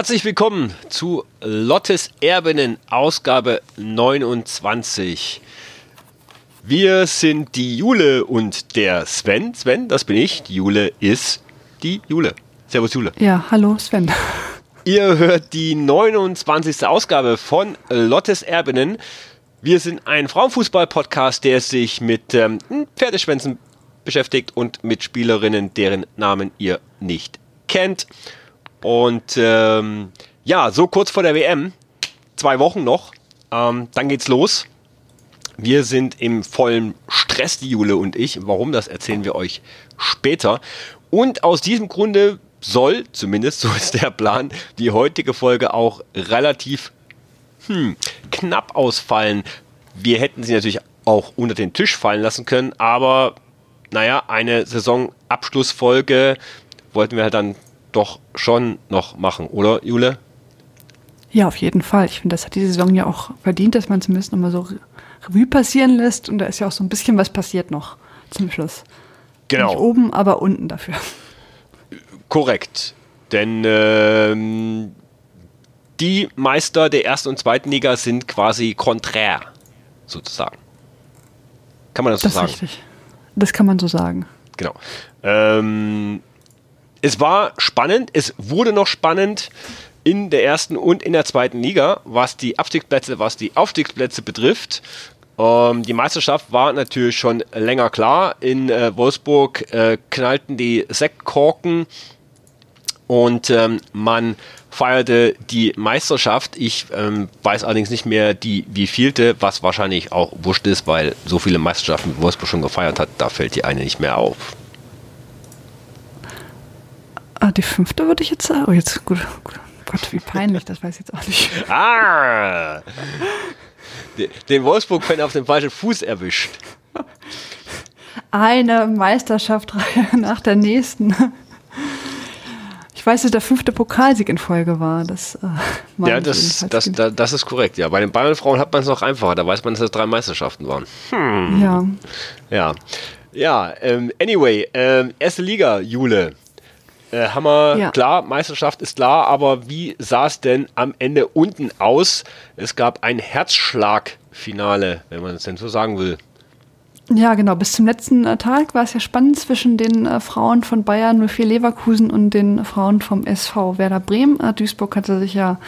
Herzlich willkommen zu Lottes Erbinnen, Ausgabe 29. Wir sind die Jule und der Sven. Sven, das bin ich. Die Jule ist die Jule. Servus, Jule. Ja, hallo, Sven. Ihr hört die 29. Ausgabe von Lottes Erbinnen. Wir sind ein Frauenfußball-Podcast, der sich mit ähm, Pferdeschwänzen beschäftigt und mit Spielerinnen, deren Namen ihr nicht kennt. Und ähm, ja, so kurz vor der WM, zwei Wochen noch, ähm, dann geht's los. Wir sind im vollen Stress, die Jule und ich. Warum, das erzählen wir euch später. Und aus diesem Grunde soll, zumindest so ist der Plan, die heutige Folge auch relativ hm, knapp ausfallen. Wir hätten sie natürlich auch unter den Tisch fallen lassen können, aber naja, eine Saisonabschlussfolge wollten wir halt dann doch schon noch machen, oder Jule? Ja, auf jeden Fall. Ich finde, das hat die Saison ja auch verdient, dass man zumindest nochmal so Revue passieren lässt. Und da ist ja auch so ein bisschen was passiert noch zum Schluss. Genau. Nicht oben, aber unten dafür. Korrekt. Denn ähm, die Meister der ersten und zweiten Liga sind quasi konträr, sozusagen. Kann man das, das so sagen? Das ist richtig. Das kann man so sagen. Genau. Ähm, es war spannend, es wurde noch spannend in der ersten und in der zweiten Liga, was die Abstiegsplätze, was die Aufstiegsplätze betrifft. Ähm, die Meisterschaft war natürlich schon länger klar. In äh, Wolfsburg äh, knallten die Sektkorken und ähm, man feierte die Meisterschaft. Ich ähm, weiß allerdings nicht mehr die wievielte, was wahrscheinlich auch wurscht ist, weil so viele Meisterschaften Wolfsburg schon gefeiert hat, da fällt die eine nicht mehr auf. Ah, die fünfte würde ich jetzt sagen. Oh, jetzt, gut, gut. Gott, wie peinlich, das weiß ich jetzt auch nicht. Ah! Den Wolfsburg-Fan auf dem falschen Fuß erwischt. Eine Meisterschaftsreihe nach der nächsten. Ich weiß, dass der fünfte Pokalsieg in Folge war. Das, äh, ja, das, das, das, das, ist korrekt. Ja, bei den Bayern-Frauen hat man es noch einfacher. Da weiß man, dass es drei Meisterschaften waren. Hm. Ja. Ja. Ja, ähm, anyway, ähm, erste Liga, Jule. Äh, wir, ja. klar, Meisterschaft ist klar, aber wie sah es denn am Ende unten aus? Es gab ein Herzschlagfinale, wenn man es denn so sagen will. Ja, genau. Bis zum letzten äh, Tag war es ja spannend zwischen den äh, Frauen von Bayern 04 Leverkusen und den Frauen vom SV Werder Bremen. Äh, Duisburg hatte sich ja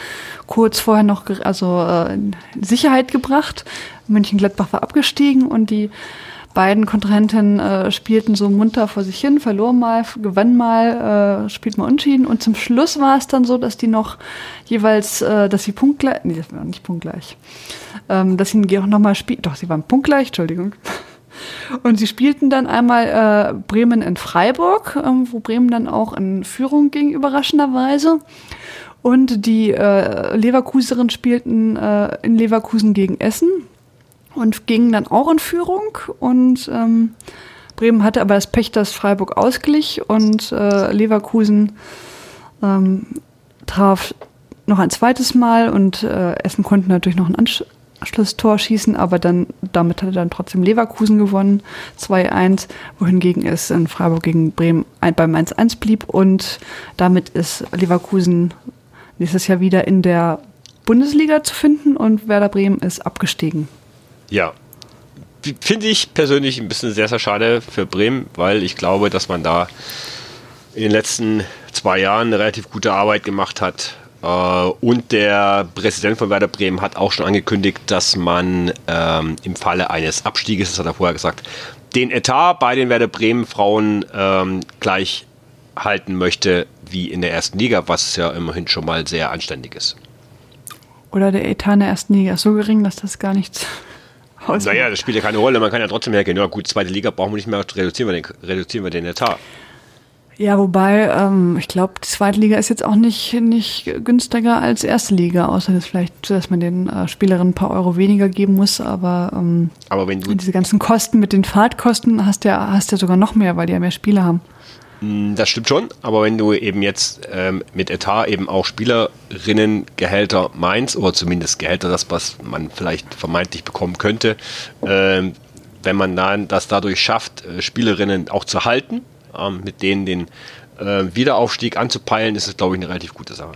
kurz vorher noch also, äh, in Sicherheit gebracht. München-Gladbach war abgestiegen und die beiden Kontrahenten äh, spielten so munter vor sich hin, verloren mal, gewann mal, äh, spielt mal unschieden. Und zum Schluss war es dann so, dass die noch jeweils, äh, dass sie punktgleich, nee, das war nicht punktgleich, ähm, dass sie auch nochmal spielten, doch, sie waren punktgleich, Entschuldigung. Und sie spielten dann einmal äh, Bremen in Freiburg, äh, wo Bremen dann auch in Führung ging, überraschenderweise. Und die äh, Leverkuserin spielten äh, in Leverkusen gegen Essen und gingen dann auch in Führung. Und ähm, Bremen hatte aber das Pech, dass Freiburg ausglich und äh, Leverkusen ähm, traf noch ein zweites Mal und äh, Essen konnte natürlich noch ein Anschlusstor schießen, aber dann damit hatte dann trotzdem Leverkusen gewonnen, 2-1, wohingegen es in Freiburg gegen Bremen beim 1-1 blieb und damit ist Leverkusen nächstes Jahr wieder in der Bundesliga zu finden und Werder Bremen ist abgestiegen. Ja. Finde ich persönlich ein bisschen sehr, sehr schade für Bremen, weil ich glaube, dass man da in den letzten zwei Jahren eine relativ gute Arbeit gemacht hat. Äh, und der Präsident von Werder Bremen hat auch schon angekündigt, dass man ähm, im Falle eines Abstieges, das hat er vorher gesagt, den Etat bei den Werder Bremen Frauen ähm, gleich halten möchte wie in der ersten Liga, was ja immerhin schon mal sehr anständig ist. Oder der Etat in der ersten Liga ist so gering, dass das gar nichts naja, das spielt ja keine Rolle. Man kann ja trotzdem hergehen. Ja, gut, zweite Liga brauchen wir nicht mehr, reduzieren wir den, reduzieren wir den Etat. Ja, wobei, ähm, ich glaube, die zweite Liga ist jetzt auch nicht, nicht günstiger als erste Liga, außer dass vielleicht, dass man den äh, Spielerinnen ein paar Euro weniger geben muss, aber, ähm, aber wenn du diese ganzen Kosten mit den Fahrtkosten hast ja, hast ja sogar noch mehr, weil die ja mehr Spiele haben. Mm, das stimmt schon, aber wenn du eben jetzt ähm, mit Etat eben auch Spielerinnengehälter meinst, oder zumindest Gehälter, das, was man vielleicht vermeintlich bekommen könnte, ähm, wenn man dann das dadurch schafft, äh, Spielerinnen auch zu halten, ähm, mit denen den äh, Wiederaufstieg anzupeilen, ist es, glaube ich, eine relativ gute Sache.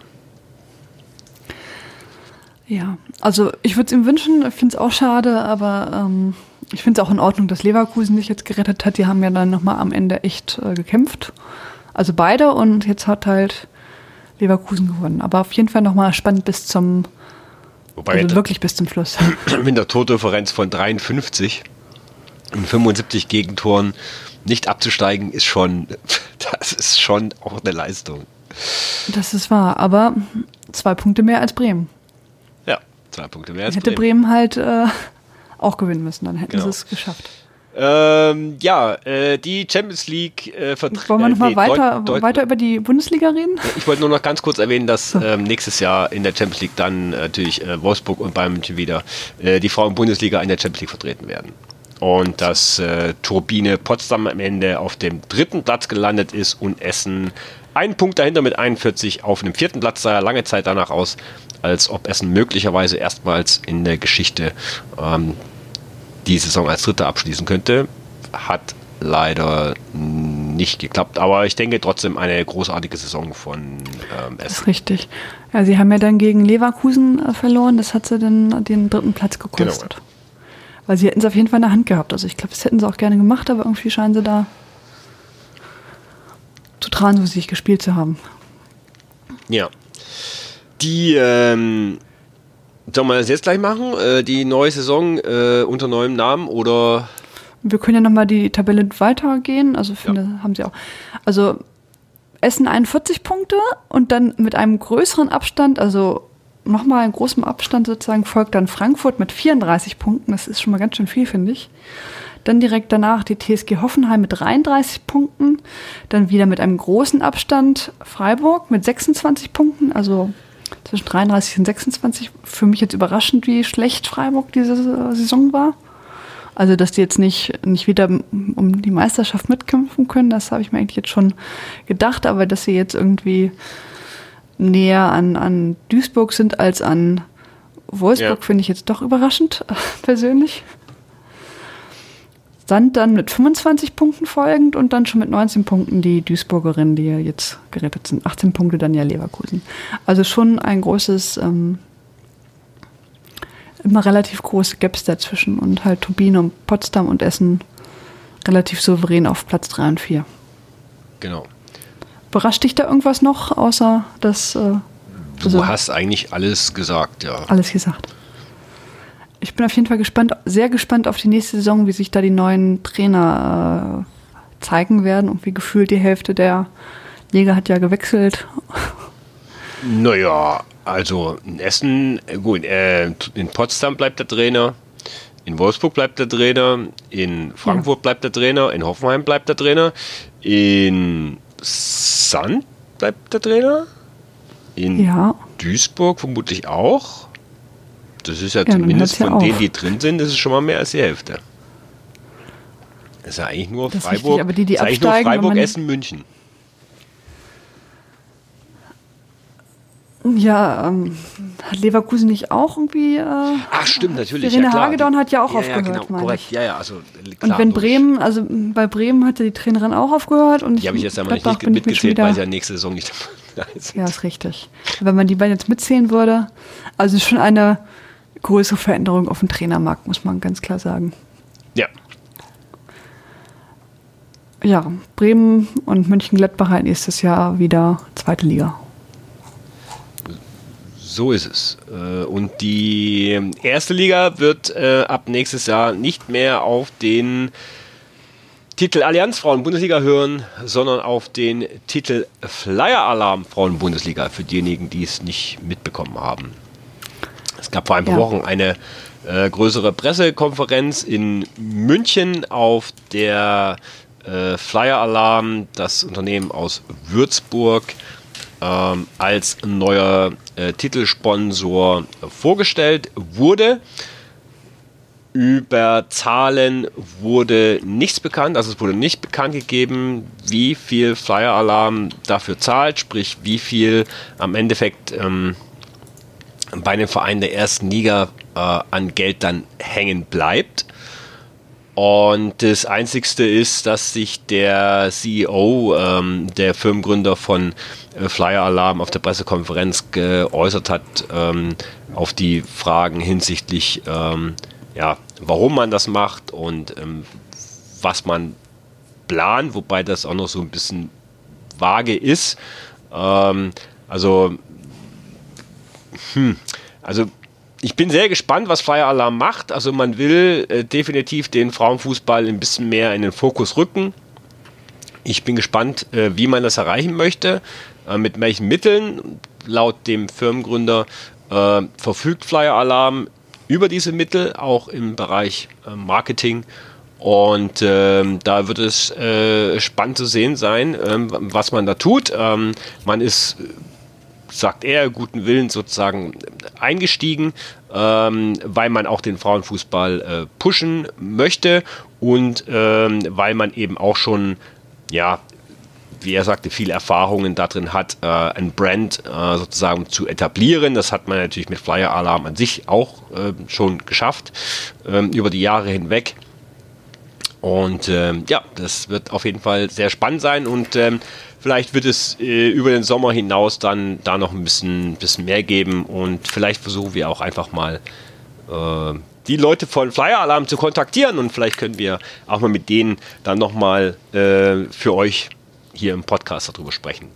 Ja, also ich würde es ihm wünschen, ich finde es auch schade, aber ähm, ich finde es auch in Ordnung, dass Leverkusen sich jetzt gerettet hat. Die haben ja dann nochmal am Ende echt äh, gekämpft. Also beide und jetzt hat halt Leverkusen gewonnen. Aber auf jeden Fall nochmal spannend bis zum, Wobei also wirklich bis zum Schluss. mit der Tordifferenz von 53 und 75 Gegentoren nicht abzusteigen, ist schon, das ist schon auch eine Leistung. Das ist wahr, aber zwei Punkte mehr als Bremen. Ja, zwei Punkte mehr als Hätte Bremen. Bremen halt äh, auch gewinnen müssen, dann hätten Genau. sie es geschafft. Ähm, ja, äh, die Champions League äh, vertritt. Wollen wir nochmal nee, weiter, Deut- weiter über die Bundesliga reden? Ich wollte nur noch ganz kurz erwähnen, dass ähm, nächstes Jahr in der Champions League dann äh, natürlich äh, Wolfsburg und Bayern München wieder äh, die Frauen-Bundesliga in der Champions League vertreten werden. Und dass äh, Turbine Potsdam am Ende auf dem dritten Platz gelandet ist und Essen einen Punkt dahinter mit 41 auf dem vierten Platz sah lange Zeit danach aus, als ob Essen möglicherweise erstmals in der Geschichte ähm, die Saison als Dritter abschließen könnte. Hat leider nicht geklappt, aber ich denke trotzdem eine großartige Saison von ähm, Das Essen. ist richtig. Ja, sie haben ja dann gegen Leverkusen äh, verloren. Das hat sie dann den dritten Platz gekostet. Genau. Weil sie hätten es auf jeden Fall in der Hand gehabt. Also ich glaube, das hätten sie auch gerne gemacht, aber irgendwie scheinen sie da zu traurig gespielt zu haben. Ja. Die, ähm, sollen wir das jetzt gleich machen? Äh, die neue Saison äh, unter neuem Namen oder Wir können ja nochmal die Tabelle weitergehen. Also finde, haben sie auch. Also Essen 41 Punkte und dann mit einem größeren Abstand, also nochmal in großem Abstand sozusagen, folgt dann Frankfurt mit 34 Punkten. Das ist schon mal ganz schön viel, finde ich. Dann direkt danach die TSG Hoffenheim mit 33 Punkten. Dann wieder mit einem großen Abstand Freiburg mit 26 Punkten. Also zwischen 33 und 26. Für mich jetzt überraschend, wie schlecht Freiburg diese Saison war. Also, dass die jetzt nicht, nicht wieder um die Meisterschaft mitkämpfen können, das habe ich mir eigentlich jetzt schon gedacht. Aber dass sie jetzt irgendwie näher an, an Duisburg sind als an Wolfsburg, Ja. finde ich jetzt doch überraschend, persönlich. Sand dann mit 25 Punkten folgend und dann schon mit 19 Punkten die Duisburgerinnen, die ja jetzt gerettet sind. 18 Punkte dann ja Leverkusen. Also schon ein großes, ähm, immer relativ große Gaps dazwischen und halt Turbine und Potsdam und Essen relativ souverän auf Platz 3 und 4. genau. Überrascht dich da irgendwas noch, außer dass äh, Du Also- hast eigentlich alles gesagt, ja. alles gesagt? Ich bin auf jeden Fall gespannt, sehr gespannt auf die nächste Saison, wie sich da die neuen Trainer äh, zeigen werden und wie gefühlt die Hälfte der Liga hat ja gewechselt. Naja, also in Essen, gut, äh, in Potsdam bleibt der Trainer, in Wolfsburg bleibt der Trainer, in Frankfurt bleibt der Trainer, in Hoffenheim bleibt der Trainer, in Sand bleibt der Trainer, in Ja, Duisburg vermutlich auch. Das ist ja, dann zumindest hört's ja von denen, die drin sind, das ist schon mal mehr als die Hälfte. Das ist ja eigentlich nur Das ist Freiburg, richtig, aber die, die ist nur absteigen, wenn Freiburg, Essen, München. ja, ähm, hat Leverkusen nicht auch irgendwie. Äh, Ach stimmt, natürlich. Verena ja, klar. Hagedorn hat ja auch ja, aufgehört, Ja, genau, meine korrekt. ich. Ja, ja, also und klar, wenn logisch. Bremen, also m, bei Bremen hatte die Trainerin auch aufgehört und Die habe ich jetzt aber nicht schon mitgezählt, weil sie ja nächste Saison nicht dabei sind. Ja, ist richtig. Wenn man die beiden jetzt mitzählen würde, also schon eine größere Veränderung auf dem Trainermarkt, muss man ganz klar sagen. Ja, Ja, Bremen und München-Gladbach halt nächstes Jahr wieder zweite Liga. so ist es. Äh, Und die erste Liga wird äh, ab nächstes Jahr nicht mehr auf den Titel Allianz Frauen-Bundesliga hören, sondern auf den Titel Flyer Alarm Frauen-Bundesliga für diejenigen, die es nicht mitbekommen haben. Es gab vor ein paar Ja. Wochen eine äh, größere Pressekonferenz in München, auf der äh, Flyer Alarm, das Unternehmen aus Würzburg, ähm, als neuer äh, Titelsponsor vorgestellt wurde. Über Zahlen wurde nichts bekannt, also es wurde nicht bekannt gegeben, wie viel Flyer Alarm dafür zahlt, sprich wie viel am Endeffekt ähm, bei den Vereinen der ersten Liga äh, an Geld dann hängen bleibt. Und das Einzigste ist, dass sich der CEO, ähm, der Firmengründer von äh, Flyer Alarm auf der Pressekonferenz geäußert hat, ähm, auf die Fragen hinsichtlich, ähm, ja, warum man das macht und ähm, was man plant, wobei das auch noch so ein bisschen vage ist. Ähm, also, hm, also ich bin sehr gespannt, was Flyer Alarm macht. Also man will äh, definitiv den Frauenfußball ein bisschen mehr in den Fokus rücken. Ich bin gespannt, äh, wie man das erreichen möchte, äh, mit welchen Mitteln. Laut dem Firmengründer äh, verfügt Flyer Alarm über diese Mittel, auch im Bereich äh, Marketing. Und ähm, da wird es äh, spannend zu sehen sein, ähm, was man da tut. Ähm, man ist sagt er, guten Willen sozusagen eingestiegen, ähm, weil man auch den Frauenfußball äh, pushen möchte und ähm, weil man eben auch schon, ja, wie er sagte, viele Erfahrungen darin hat, äh, ein Brand äh, sozusagen zu etablieren. Das hat man natürlich mit Flyer Alarm an sich auch äh, schon geschafft, ähm, über die Jahre hinweg. Und ähm, ja, das wird auf jeden Fall sehr spannend sein und ähm, Vielleicht wird es äh, über den Sommer hinaus dann da noch ein bisschen, bisschen mehr geben und vielleicht versuchen wir auch einfach mal äh, die Leute von Flyer Alarm zu kontaktieren und vielleicht können wir auch mal mit denen dann nochmal äh, für euch hier im Podcast darüber sprechen.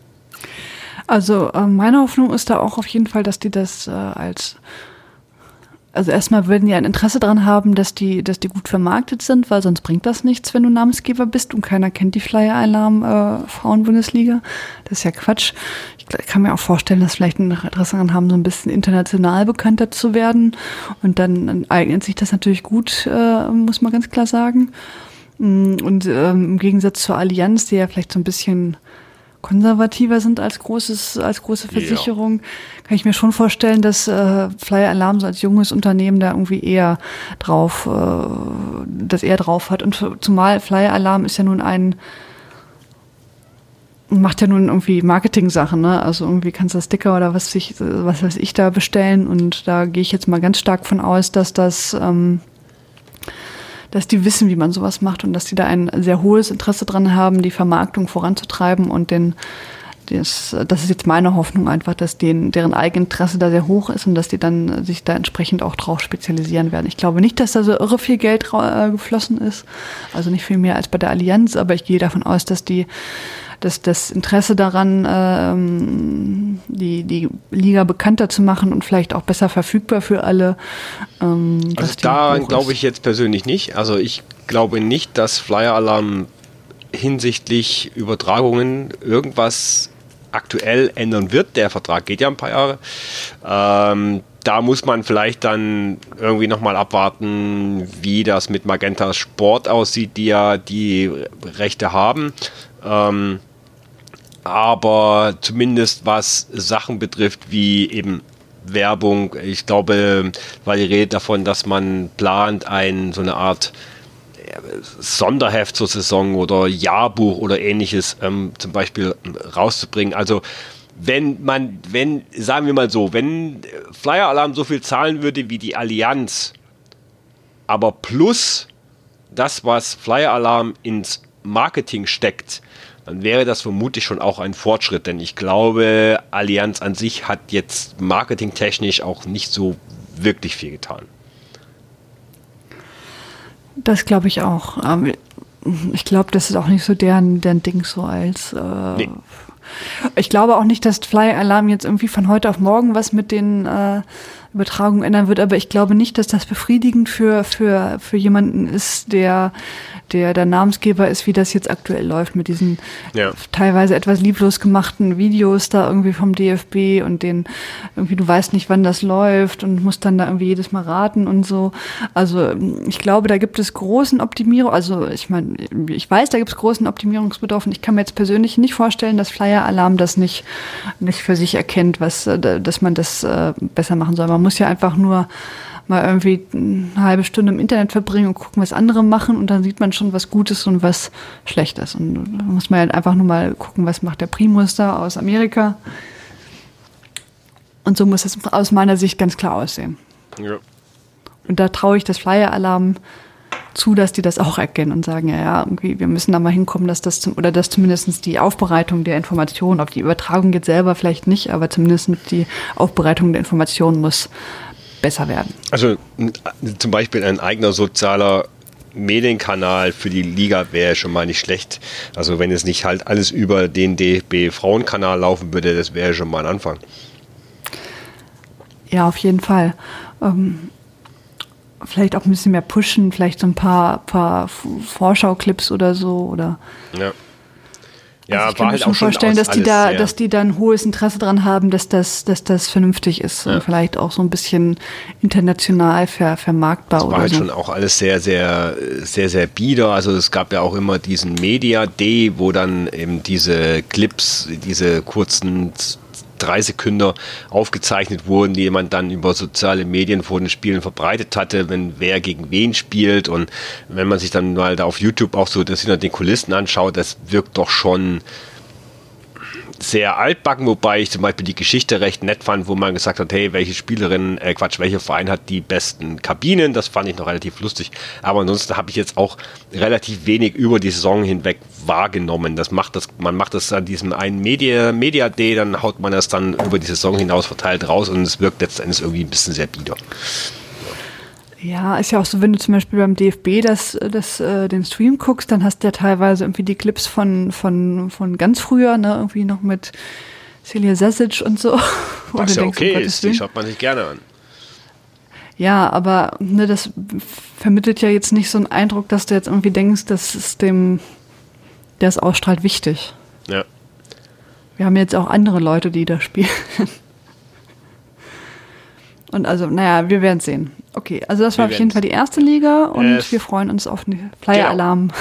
Also äh, meine Hoffnung ist da auch auf jeden Fall, dass die das äh, als also erstmal würden die ein Interesse daran haben, dass die, dass die gut vermarktet sind, weil sonst bringt das nichts, wenn du Namensgeber bist und keiner kennt die Flyer-Alarm äh, Frauenbundesliga. Das ist ja Quatsch. Ich kann mir auch vorstellen, dass vielleicht ein Interesse daran haben, so ein bisschen international bekannter zu werden. Und dann eignet sich das natürlich gut, äh, muss man ganz klar sagen. Mm, und ähm, im Gegensatz zur Allianz, die ja vielleicht so ein bisschen konservativer sind als großes, als große Versicherung, ja. kann ich mir schon vorstellen, dass äh, Flyer Alarm so als junges Unternehmen da irgendwie eher drauf, äh, das eher drauf hat. Und zumal Flyer Alarm ist ja nun ein macht ja nun irgendwie Marketing-Sachen, ne? Also irgendwie kannst du Sticker oder was ich, was weiß ich da bestellen und da gehe ich jetzt mal ganz stark von aus, dass das ähm, dass die wissen, wie man sowas macht und dass die da ein sehr hohes Interesse dran haben, die Vermarktung voranzutreiben und den das, das ist jetzt meine Hoffnung einfach, dass denen, deren Eigeninteresse da sehr hoch ist und dass die dann sich da entsprechend auch drauf spezialisieren werden. Ich glaube nicht, dass da so irre viel Geld äh, geflossen ist, also nicht viel mehr als bei der Allianz, aber ich gehe davon aus, dass die dass das Interesse daran, ähm, die, die Liga bekannter zu machen und vielleicht auch besser verfügbar für alle. Ähm, also daran glaube ich jetzt persönlich nicht. Also ich glaube nicht, dass Flyer Alarm hinsichtlich Übertragungen irgendwas aktuell ändern wird. Der Vertrag geht ja ein paar Jahre. Ähm, da muss man vielleicht dann irgendwie nochmal abwarten, wie das mit Magenta Sport aussieht, die ja die Rechte haben. Ähm, aber zumindest was Sachen betrifft, wie eben Werbung, ich glaube, weil die Rede davon, dass man plant, ein so eine Art Sonderheft zur Saison oder Jahrbuch oder ähnliches ähm, zum Beispiel rauszubringen. Also wenn man, wenn, sagen wir mal so, wenn Flyer Alarm so viel zahlen würde wie die Allianz, aber plus das, was Flyer Alarm ins Marketing steckt, dann wäre das vermutlich schon auch ein Fortschritt, denn ich glaube, Allianz an sich hat jetzt marketingtechnisch auch nicht so wirklich viel getan. Das glaube ich auch. Ähm, ich glaube, das ist auch nicht so deren, deren Ding so als. Äh, nee. Ich glaube auch nicht, dass Fly Alarm jetzt irgendwie von heute auf morgen was mit den äh, Übertragungen ändern wird, aber ich glaube nicht, dass das befriedigend für, für, für jemanden ist, der der der Namensgeber ist, wie das jetzt aktuell läuft mit diesen ja. teilweise etwas lieblos gemachten Videos da irgendwie vom DFB und den irgendwie du weißt nicht, wann das läuft und musst dann da irgendwie jedes Mal raten und so. Also ich glaube, da gibt es großen Optimierung, also ich meine, ich weiß, da gibt es großen Optimierungsbedarf und ich kann mir jetzt persönlich nicht vorstellen, dass Flyer Alarm das nicht nicht für sich erkennt, was dass man das äh, besser machen soll. Man muss ja einfach nur mal irgendwie eine halbe Stunde im Internet verbringen und gucken, was andere machen und dann sieht man schon, was Gutes und was Schlechtes. Und da muss man halt einfach nur mal gucken, was macht der Primus da aus Amerika. Und so muss es aus meiner Sicht ganz klar aussehen. Ja. Und da traue ich das Flyer-Alarm zu, dass die das auch erkennen und sagen, ja, ja, irgendwie, wir müssen da mal hinkommen, dass das zum, oder dass zumindest die Aufbereitung der Informationen, auf die Übertragung jetzt selber vielleicht nicht, aber zumindest die Aufbereitung der Informationen muss besser werden. Also zum Beispiel ein eigener sozialer Medienkanal für die Liga wäre schon mal nicht schlecht. Also wenn es nicht halt alles über den DFB Frauenkanal laufen würde, das wäre schon mal ein Anfang. Ja, auf jeden Fall. Ähm, vielleicht auch ein bisschen mehr pushen, vielleicht so ein paar, paar Vorschau-Clips oder so oder. Ja. Ja, also ich kann mir halt schon vorstellen, dass die da, dass die dann hohes Interesse daran haben, dass das, dass das vernünftig ist ja. und vielleicht auch so ein bisschen international ver, vermarktbar das war halt so. schon auch alles sehr, sehr, sehr, sehr bieder. Also es gab ja auch immer diesen Media Day, wo dann eben diese Clips, diese kurzen drei Sekunden aufgezeichnet wurden, die man dann über soziale Medien vor den Spielen verbreitet hatte, wenn wer gegen wen spielt. Und wenn man sich dann mal da auf YouTube auch so das hinter den Kulissen anschaut, das wirkt doch schon sehr altbacken, wobei ich zum Beispiel die Geschichte recht nett fand, wo man gesagt hat, hey, welche Spielerin, äh Quatsch, welcher Verein hat die besten Kabinen? Das fand ich noch relativ lustig. Aber ansonsten habe ich jetzt auch relativ wenig über die Saison hinweg wahrgenommen. Das macht das, man macht das an diesem einen Media, Media Day, dann haut man das dann über die Saison hinaus verteilt raus und es wirkt letztendlich irgendwie ein bisschen sehr bieder. Ja, ist ja auch so, wenn du zum Beispiel beim DFB das, das, äh, den Stream guckst, dann hast du ja teilweise irgendwie die Clips von, von, von ganz früher, ne, irgendwie noch mit Celia Sasic und so. Was ja denkst, okay um ist, die schaut man sich gerne an. Ja, aber ne, das vermittelt ja jetzt nicht so einen Eindruck, dass du jetzt irgendwie denkst, das ist dem, der es ausstrahlt, wichtig. Ja. Wir haben jetzt auch andere Leute, die da spielen. Und also, naja, wir werden sehen. Okay, also das war wir auf jeden Fall die erste Liga und äh, wir freuen uns auf den Flyer-Alarm.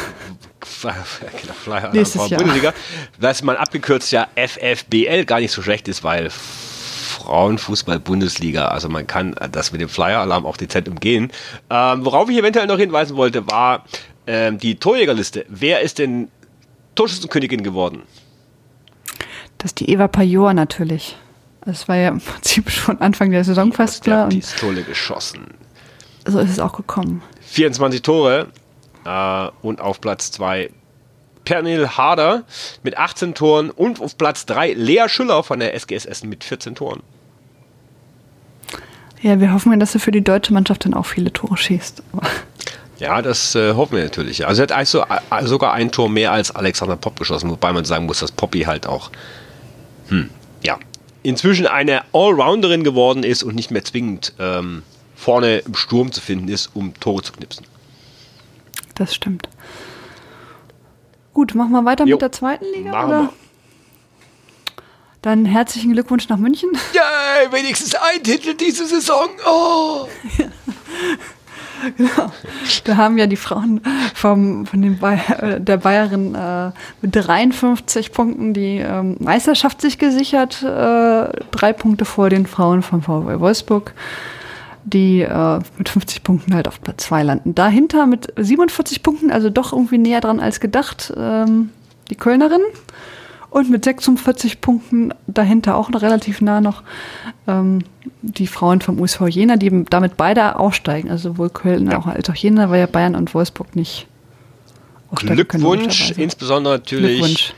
Genau. genau, Flyer-Alarm von Bundesliga. Was man abgekürzt ja FFBL gar nicht so schlecht ist, weil Frauenfußball-Bundesliga, also man kann das mit dem Flyer-Alarm auch dezent umgehen. Ähm, worauf ich eventuell noch hinweisen wollte, war ähm, die Torjägerliste. Wer ist denn Torschützenkönigin geworden? Das ist die Eva Pajor natürlich. Das war ja im Prinzip schon Anfang der Saison fast klar. Die Pistole geschossen. So ist es auch gekommen. 24 Tore äh, und auf Platz 2 Pernil Harder mit 18 Toren und auf Platz 3 Lea Schüller von der SGS Essen mit 14 Toren. Ja, wir hoffen, dass er für die deutsche Mannschaft dann auch viele Tore schießt. Ja, das äh, hoffen wir natürlich. Also er hat also, äh, sogar ein Tor mehr als Alexander Popp geschossen, wobei man sagen muss, dass Poppy halt auch, hm, ja, inzwischen eine Allrounderin geworden ist und nicht mehr zwingend ähm, vorne im Sturm zu finden ist, um Tore zu knipsen. Das stimmt. Gut, machen wir weiter jo, mit der zweiten Liga? Machen oder? wir. Dann herzlichen Glückwunsch nach München. Ja, wenigstens ein Titel diese Saison. Oh. genau. Da haben ja die Frauen vom, von den Bayer, äh, der Bayerin äh, mit 53 Punkten die ähm, Meisterschaft sich gesichert. Äh, drei Punkte vor den Frauen von VW Wolfsburg, die äh, mit 50 Punkten halt auf Platz 2 landen. Dahinter mit 47 Punkten, also doch irgendwie näher dran als gedacht, ähm, die Kölnerin. Und mit 46 Punkten dahinter auch noch relativ nah noch ähm, die Frauen vom USV Jena, die damit beide aufsteigen. Also sowohl Köln ja. als auch Jena, weil ja Bayern und Wolfsburg nicht. Glückwunsch, insbesondere natürlich Glückwunsch.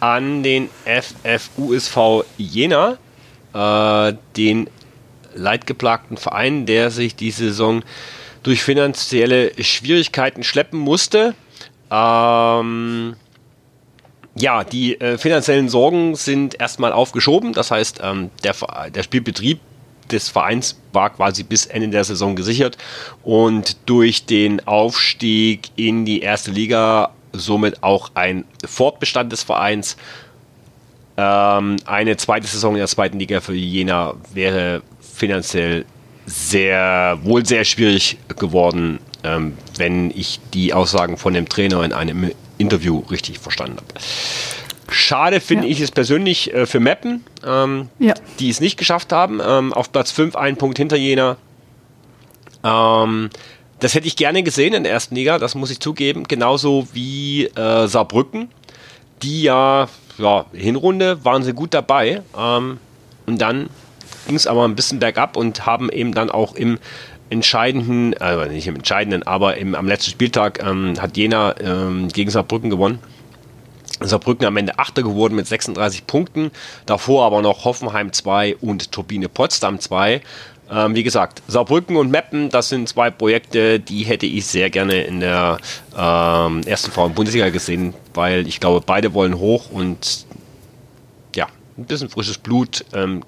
an den FFUSV Jena, äh, den leidgeplagten Verein, der sich die Saison durch finanzielle Schwierigkeiten schleppen musste. Ähm, ja, die äh, finanziellen Sorgen sind erstmal aufgeschoben. Das heißt, ähm, der, der Spielbetrieb des Vereins war quasi bis Ende der Saison gesichert und durch den Aufstieg in die erste Liga somit auch ein Fortbestand des Vereins. Ähm, eine zweite Saison in der zweiten Liga für Jena wäre finanziell sehr, wohl sehr schwierig geworden, ähm, wenn ich die Aussagen von dem Trainer in einem Interview richtig verstanden habe. Schade finde ja. ich es persönlich äh, für Meppen, ähm, ja. die es nicht geschafft haben. Ähm, auf Platz 5 ein Punkt hinter Jena. Ähm, das hätte ich gerne gesehen in der ersten Liga, das muss ich zugeben. Genauso wie äh, Saarbrücken, die ja, ja, Hinrunde waren sie gut dabei. Ähm, und dann ging es aber ein bisschen bergab und haben eben dann auch im entscheidenden, also nicht im entscheidenden, aber im, am letzten Spieltag ähm, hat Jena ähm, gegen Saarbrücken gewonnen. Saarbrücken am Ende Achter geworden mit 36 Punkten. Davor aber noch Hoffenheim 2 und Turbine Potsdam 2. Ähm, wie gesagt, Saarbrücken und Meppen, das sind zwei Projekte, die hätte ich sehr gerne in der ähm, ersten Frauen-Bundesliga gesehen, weil ich glaube, beide wollen hoch und ja, ein bisschen frisches Blut, ähm,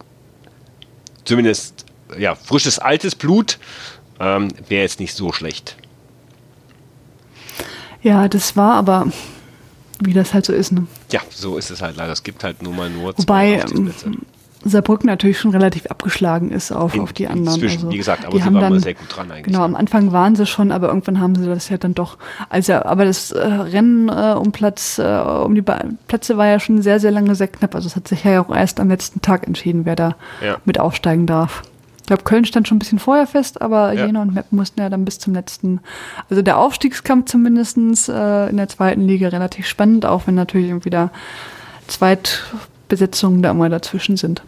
zumindest ja, frisches altes Blut, ähm, wäre jetzt nicht so schlecht. Ja, das war aber, wie das halt so ist. Ne? Ja, so ist es halt leider. Es gibt halt nur mal nur zwei Wobei, Saarbrücken natürlich schon relativ abgeschlagen ist auf, In, auf die anderen. Inzwischen, also, wie gesagt, aber die haben dann, sehr gut dran eigentlich. Genau, am Anfang waren sie schon, aber irgendwann haben sie das ja dann doch. Also, aber das äh, Rennen äh, um Platz, äh, um die ba Plätze war ja schon sehr, sehr lange sehr knapp. Also es hat sich ja auch erst am letzten Tag entschieden, wer da ja. mit aufsteigen darf. Ich glaube, Köln stand schon ein bisschen vorher fest, aber ja. Jena und Meppen mussten ja dann bis zum letzten. Also der Aufstiegskampf zumindest äh, in der zweiten Liga relativ spannend, auch wenn natürlich irgendwie da Zweitbesetzungen da immer dazwischen sind.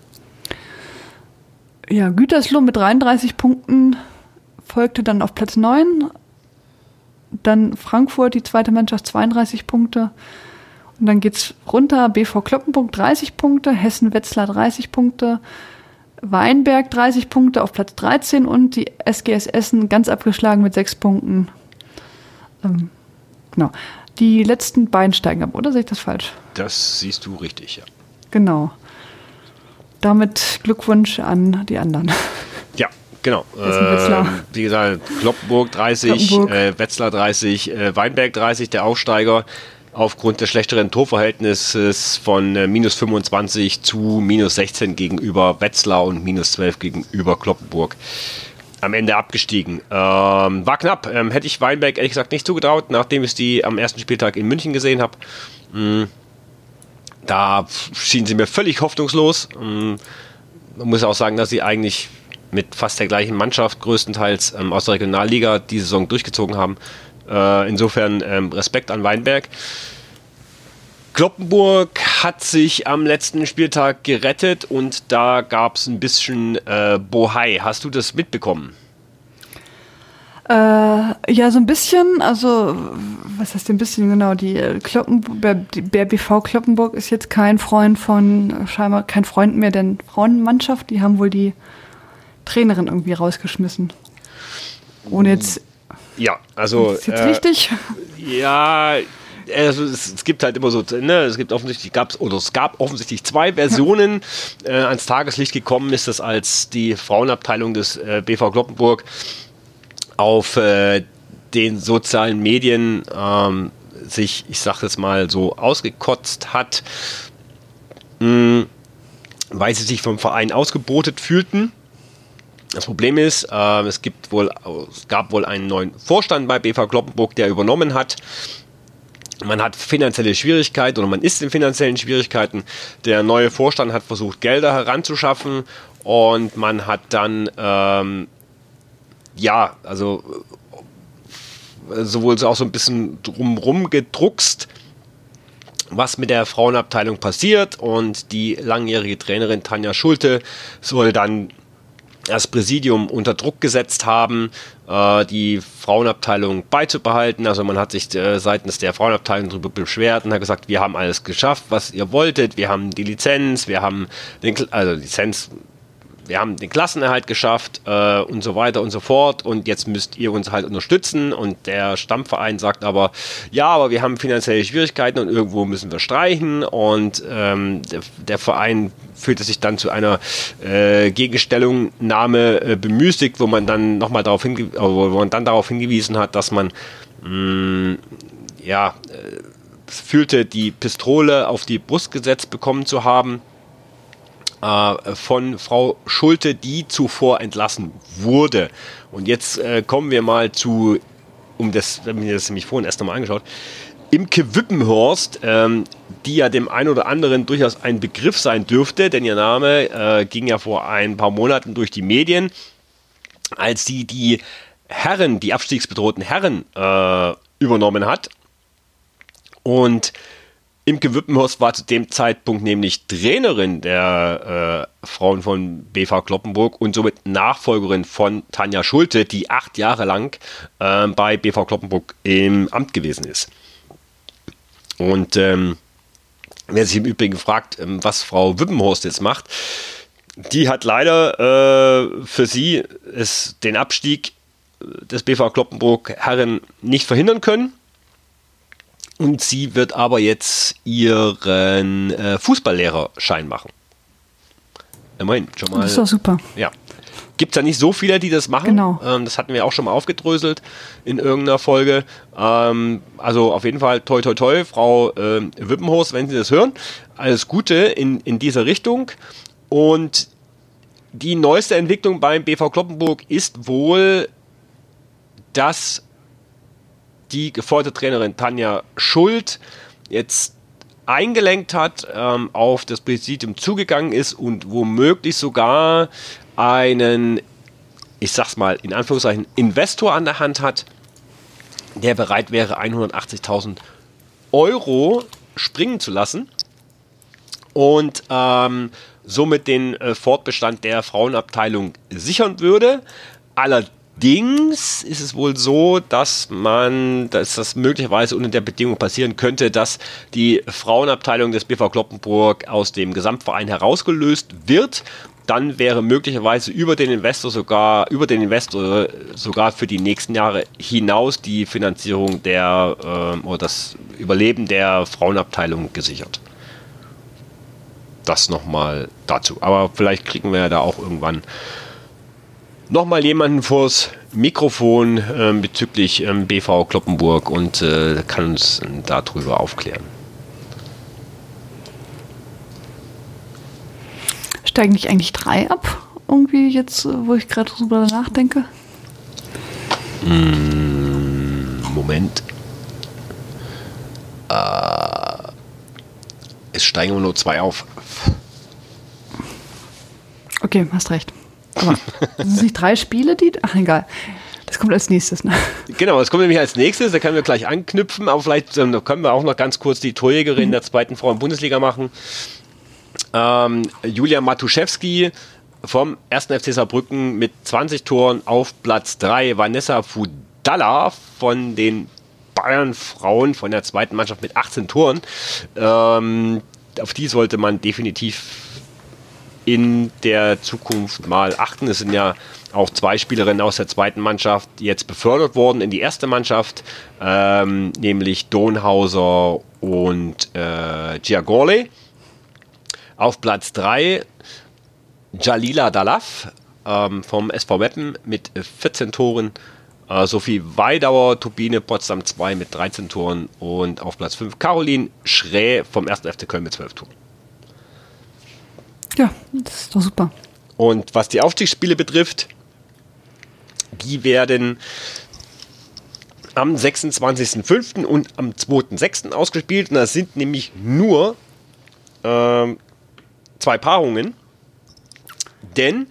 Ja, Gütersloh mit 33 Punkten folgte dann auf Platz 9. Dann Frankfurt, die zweite Mannschaft, 32 Punkte. Und dann geht es runter. BV Kloppenburg 30 Punkte, Hessen-Wetzlar 30 Punkte, Weinberg 30 Punkte auf Platz 13 und die SGS Essen ganz abgeschlagen mit 6 Punkten. Ähm, genau. Die letzten beiden steigen ab, oder sehe ich das falsch? Das siehst du richtig, ja. Genau. Damit Glückwunsch an die anderen. Ja, genau. Äh, wie gesagt, Kloppenburg 30, Kloppenburg. Äh, Wetzlar 30, äh, Weinberg 30, der Aufsteiger aufgrund des schlechteren Torverhältnisses von äh, minus 25 zu minus 16 gegenüber Wetzlar und minus 12 gegenüber Kloppenburg am Ende abgestiegen. Ähm, war knapp. Ähm, hätte ich Weinberg ehrlich gesagt nicht zugetraut, nachdem ich die am ersten Spieltag in München gesehen habe. Mm, da schienen sie mir völlig hoffnungslos. Mm, man muss auch sagen, dass sie eigentlich mit fast der gleichen Mannschaft größtenteils ähm, aus der Regionalliga die Saison durchgezogen haben. Äh, insofern ähm, Respekt an Weinberg. Kloppenburg hat sich am letzten Spieltag gerettet und da gab es ein bisschen äh, Bohai. Hast du das mitbekommen? Äh, ja, so ein bisschen. Also, was heißt ein bisschen genau? Die äh, Kloppen, die BRBV Kloppenburg ist jetzt kein Freund von, scheinbar kein Freund mehr der Frauenmannschaft. Die haben wohl die Trainerin irgendwie rausgeschmissen. Ohne jetzt ja, also. Ist jetzt äh, richtig? Ja, also es, es, gibt halt immer so, ne, es gibt offensichtlich gab's oder es gab offensichtlich zwei Versionen. Äh, ans Tageslicht gekommen ist das, als die Frauenabteilung des äh, BV Kloppenburg auf äh, den sozialen Medien ähm, sich, ich sag es mal so, ausgekotzt hat, mh, hm, weil sie sich vom Verein ausgebotet fühlten. Das Problem ist, äh, es, gibt wohl, es gab wohl einen neuen Vorstand bei BV Kloppenburg, der übernommen hat. Man hat finanzielle Schwierigkeiten oder man ist in finanziellen Schwierigkeiten. Der neue Vorstand hat versucht, Gelder heranzuschaffen und man hat dann, ähm, ja, also äh, sowohl auch so ein bisschen drumrum gedruckst, was mit der Frauenabteilung passiert und die langjährige Trainerin Tanja Schulte soll dann das Präsidium unter Druck gesetzt haben, äh, die Frauenabteilung beizubehalten. Also man hat sich äh, seitens der Frauenabteilung darüber beschwert und hat gesagt, wir haben alles geschafft, was ihr wolltet. Wir haben die Lizenz, wir haben den, also Lizenz wir haben den Klassenerhalt geschafft äh, und so weiter und so fort. Und jetzt müsst ihr uns halt unterstützen. Und der Stammverein sagt aber, ja, aber wir haben finanzielle Schwierigkeiten und irgendwo müssen wir streichen. Und ähm, der, der, Verein fühlte sich dann zu einer äh, Gegenstellungnahme äh, bemüßigt, wo man dann nochmal darauf hinge dann darauf hingewiesen hat, dass man mh, mm, ja äh, fühlte, die Pistole auf die Brust gesetzt bekommen zu haben äh, von Frau Schulte, die zuvor entlassen wurde. Und jetzt äh, kommen wir mal zu, um das, wenn mir das nämlich vorhin erst nochmal angeschaut, Imke Wippenhorst, ähm, die ja dem einen oder anderen durchaus ein Begriff sein dürfte, denn ihr Name äh, ging ja vor ein paar Monaten durch die Medien, als sie die Herren, die abstiegsbedrohten Herren äh, übernommen hat. Und Imke Wippenhorst war zu dem Zeitpunkt nämlich Trainerin der äh, Frauen von BV Kloppenburg und somit Nachfolgerin von Tanja Schulte, die acht Jahre lang äh, bei BV Kloppenburg im Amt gewesen ist. Und ähm, wer sich im Übrigen fragt, ähm, was Frau Wippenhorst jetzt macht, die hat leider äh, für sie es, den Abstieg des BV Kloppenburg Herren nicht verhindern können. Und sie wird aber jetzt ihren äh, Fußballlehrerschein machen. Immerhin, schon mal. Das ist doch super. Ja. Gibt es ja nicht so viele, die das machen. Genau. Ähm, das hatten wir auch schon mal aufgedröselt in irgendeiner Folge. Ähm, also auf jeden Fall toi toi toi, Frau äh, Wippenhorst, wenn Sie das hören. Alles Gute in, in dieser Richtung. Und die neueste Entwicklung beim BV Kloppenburg ist wohl, dass die geforderte Trainerin Tanja Schuld jetzt eingelenkt hat, ähm, auf das Präsidium zugegangen ist und womöglich sogar einen, ich sag's mal, in Anführungszeichen, Investor an der Hand hat, der bereit wäre, 180.000 Euro springen zu lassen und ähm, somit den äh, Fortbestand der Frauenabteilung sichern würde. Allerdings Allerdings ist es wohl so, dass man, dass das möglicherweise unter der Bedingung passieren könnte, dass die Frauenabteilung des BV Kloppenburg aus dem Gesamtverein herausgelöst wird. Dann wäre möglicherweise über den Investor sogar, über den Investor sogar für die nächsten Jahre hinaus die Finanzierung der äh, oder das Überleben der Frauenabteilung gesichert. Das nochmal dazu. Aber vielleicht kriegen wir ja da auch irgendwann nochmal jemanden vors Mikrofon äh, bezüglich ähm, BV Kloppenburg und äh, kann uns äh, darüber aufklären. Steigen nicht eigentlich drei ab? Irgendwie jetzt, äh, wo ich gerade drüber nachdenke? Mm, Moment. Äh, es steigen nur zwei auf. Okay, hast recht. Sind es nicht drei Spiele, die. Ach, egal. Das kommt als nächstes. Ne? Genau, das kommt nämlich als nächstes. Da können wir gleich anknüpfen. Aber vielleicht ähm, können wir auch noch ganz kurz die Torjägerin mhm. der zweiten Frauen-Bundesliga machen. Ähm, Julia Matuszewski vom 1. FC Saarbrücken mit 20 Toren auf Platz 3. Vanessa Fudalla von den Bayern Frauen von der zweiten Mannschaft mit 18 Toren. Ähm, auf die sollte man definitiv in der Zukunft mal achten. Es sind ja auch zwei Spielerinnen aus der zweiten Mannschaft jetzt befördert worden in die erste Mannschaft, ähm, nämlich Donhauser und äh, Giagorle. Auf Platz 3 Jalila Dalaf ähm, vom SV Weppen mit 14 Toren. Äh, Sophie Weidauer, Turbine Potsdam 2 mit 13 Toren und auf Platz 5 Caroline Schräh vom 1. FC Köln mit 12 Toren. Ja, das ist doch super. Und was die Aufstiegsspiele betrifft, die werden am 26.05. und am 2.06. ausgespielt. Und das sind nämlich nur äh, zwei Paarungen. Denn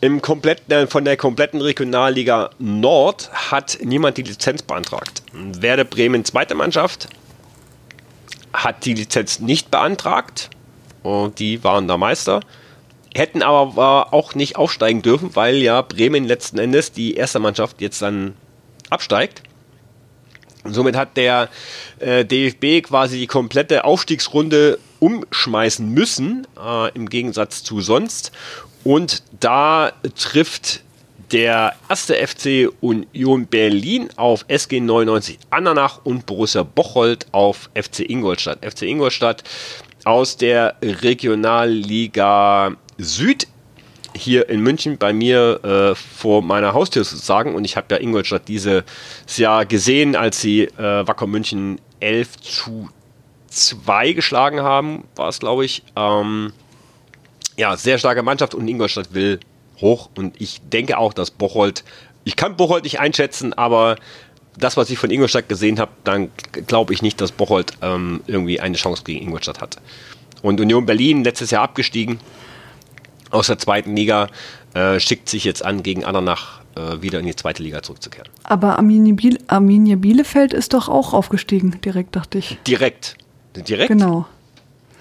im kompletten, äh, von der kompletten Regionalliga Nord hat niemand die Lizenz beantragt. Werder Bremen zweite Mannschaft hat die Lizenz nicht beantragt. Und die waren da Meister. Hätten aber auch nicht aufsteigen dürfen, weil ja Bremen letzten Endes die erste Mannschaft jetzt dann absteigt. Und somit hat der äh, DFB quasi die komplette Aufstiegsrunde umschmeißen müssen, äh, im Gegensatz zu sonst. Und da trifft der erste FC Union Berlin auf SG 99 Andernach und Borussia Bocholt auf FC Ingolstadt. FC Ingolstadt aus der Regionalliga Süd hier in München bei mir äh, vor meiner Haustür sozusagen. Und ich habe ja Ingolstadt dieses Jahr gesehen, als sie äh, Wacker München 11 zu 2 geschlagen haben, war es glaube ich. Ähm, ja, sehr starke Mannschaft und Ingolstadt will hoch. Und ich denke auch, dass Bocholt, ich kann Bocholt nicht einschätzen, aber das, was ich von Ingolstadt gesehen habe, dann glaube ich nicht, dass Bocholt ähm, irgendwie eine Chance gegen Ingolstadt hatte. Und Union Berlin, letztes Jahr abgestiegen aus der zweiten Liga, äh, schickt sich jetzt an, gegen Andernach äh, wieder in die zweite Liga zurückzukehren. Aber Arminia, Biel Arminia Bielefeld ist doch auch aufgestiegen, direkt, dachte ich. Direkt. Direkt? Genau.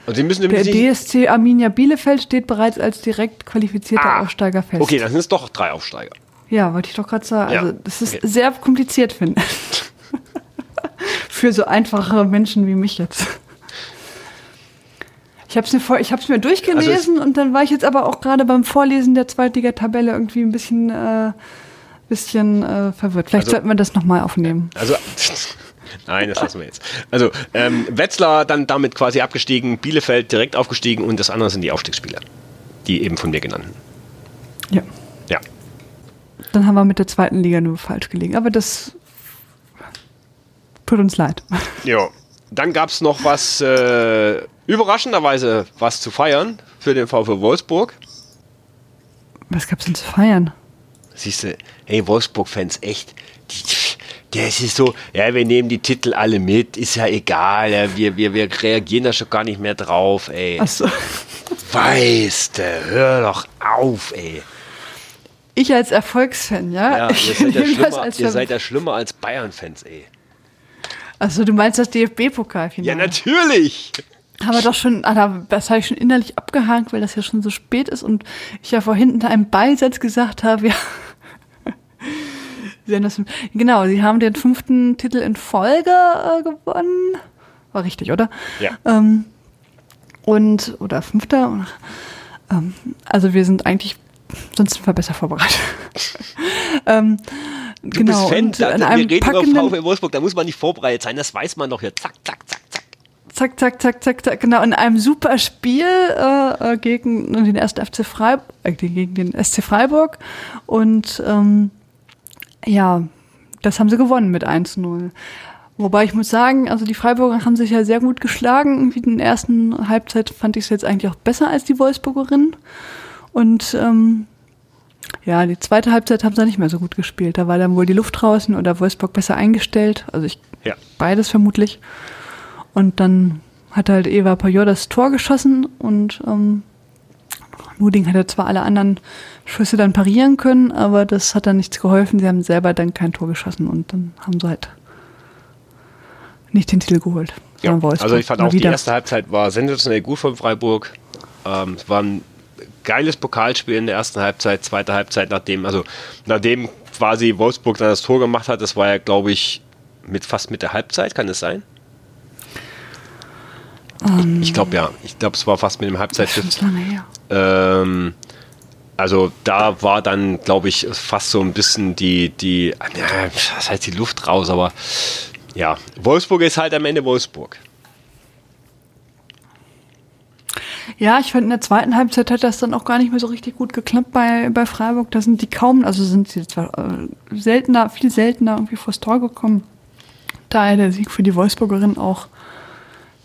Und sie müssen Der DSC Arminia Bielefeld steht bereits als direkt qualifizierter Ah, Aufsteiger fest. Okay, dann sind es doch drei Aufsteiger. Ja, wollte ich doch gerade sagen. Ja, Also, das ist okay. sehr kompliziert, finde ich. Für so einfache Menschen wie mich jetzt. Ich habe es mir, vor- ich hab's mir durchgelesen und dann war ich jetzt aber auch gerade beim Vorlesen der Zweitligatabelle irgendwie ein bisschen, äh, bisschen äh, verwirrt. Vielleicht Also- sollten wir das nochmal aufnehmen. Also, nein, das lassen wir jetzt. Also, ähm, Wetzlar dann damit quasi abgestiegen, Bielefeld direkt aufgestiegen und das andere sind die Aufstiegsspieler. Die eben von mir genannten. Ja. Ja. Dann haben wir mit der zweiten Liga nur falsch gelegen. Aber das tut uns leid. Jo. Dann gab es noch was, äh, überraschenderweise was zu feiern für den VfL Wolfsburg. Was gab's denn zu feiern? Siehst du, hey, Wolfsburg-Fans, echt, die, der ist so, ja, wir nehmen die Titel alle mit, ist ja egal, ja, wir, wir, wir reagieren da schon gar nicht mehr drauf, ey. Achso. Weißt du, hör doch auf, ey. Ich als Erfolgsfan, ja? Ja, ihr seid ja schlimmer, als ihr Ver- seid ja schlimmer als Bayern-Fans, ey. Achso, du meinst das DFB-Pokalfinale? Ja, natürlich. Aber doch schon, ah, da- das habe ich schon innerlich abgehakt, weil das ja schon so spät ist und ich ja vorhin in einem Beisatz gesagt habe, ja. Sie haben das, genau, sie haben den fünften Titel in Folge äh, gewonnen. War richtig, oder? Ja. Ähm, und, oder fünfter. Ähm, also wir sind eigentlich, sonst sind wir besser vorbereitet. ähm, Du genau, bist Fan, und da, wir reden über VfL Wolfsburg, da muss man nicht vorbereitet sein, das weiß man doch hier. Zack, zack, zack, zack. Zack, zack, zack, zack, zack, genau, in einem super Spiel äh, äh, gegen den ersten FC Freiburg, äh, gegen den SC Freiburg. Und ähm, ja, das haben sie gewonnen mit 1-0. Wobei ich muss sagen, also die Freiburger haben sich ja sehr gut geschlagen. Irgendwie in der ersten Halbzeit fand ich es jetzt eigentlich auch besser als die Wolfsburgerinnen. Und ähm, ja, die zweite Halbzeit haben sie nicht mehr so gut gespielt. Da war dann wohl die Luft draußen oder Wolfsburg besser eingestellt. Also ich Ja. beides vermutlich. Und dann hat halt Eva Pajor das Tor geschossen und ähm, Nuding hatte zwar alle anderen Schüsse dann parieren können, aber das hat dann nichts geholfen. Sie haben selber dann kein Tor geschossen und dann haben sie halt nicht den Titel geholt. Ja, also ich fand auch, die wieder. erste Halbzeit war sensationell gut von Freiburg. Ähm, es war ein geiles Pokalspiel in der ersten Halbzeit, zweite Halbzeit, nachdem, also nachdem quasi Wolfsburg dann das Tor gemacht hat, das war ja, glaube ich, mit fast mit der Halbzeit, kann es sein? ich glaube ja. Ich glaube, es war fast mit dem her. Ähm, also da war dann, glaube ich, fast so ein bisschen die, die, was heißt die Luft raus, aber ja, Wolfsburg ist halt am Ende Wolfsburg. Ja, ich fand in der zweiten Halbzeit hat das dann auch gar nicht mehr so richtig gut geklappt bei, bei Freiburg. Da sind die kaum, also sind sie zwar äh, seltener, viel seltener irgendwie vors Tor gekommen. Daher der Sieg für die Wolfsburgerin auch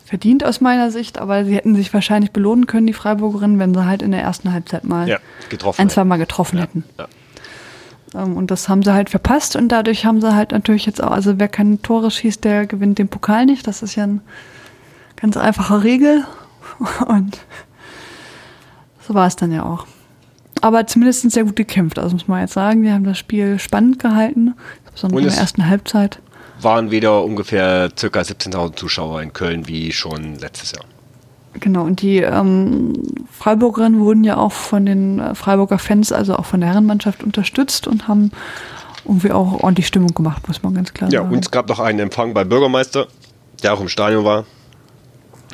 verdient aus meiner Sicht, aber sie hätten sich wahrscheinlich belohnen können, die Freiburgerin, wenn sie halt in der ersten Halbzeit mal Ja, getroffen. ein, zwei Mal getroffen hätten. Ja. Ähm, und das haben sie halt verpasst und dadurch haben sie halt natürlich jetzt auch, also wer keine Tore schießt, der gewinnt den Pokal nicht. Das ist ja eine ganz einfache Regel. Und so war es dann ja auch. Aber zumindest sehr gut gekämpft, also muss man jetzt sagen. Die haben das Spiel spannend gehalten, besonders in der ersten Halbzeit. Waren wieder ungefähr circa 17.000 Zuschauer in Köln wie schon letztes Jahr. Genau, und die ähm, Freiburgerinnen wurden ja auch von den äh, Freiburger Fans, also auch von der Herrenmannschaft unterstützt und haben irgendwie auch ordentlich Stimmung gemacht, muss man ganz klar Ja, sagen. und es gab noch einen Empfang beim Bürgermeister, der auch im Stadion war.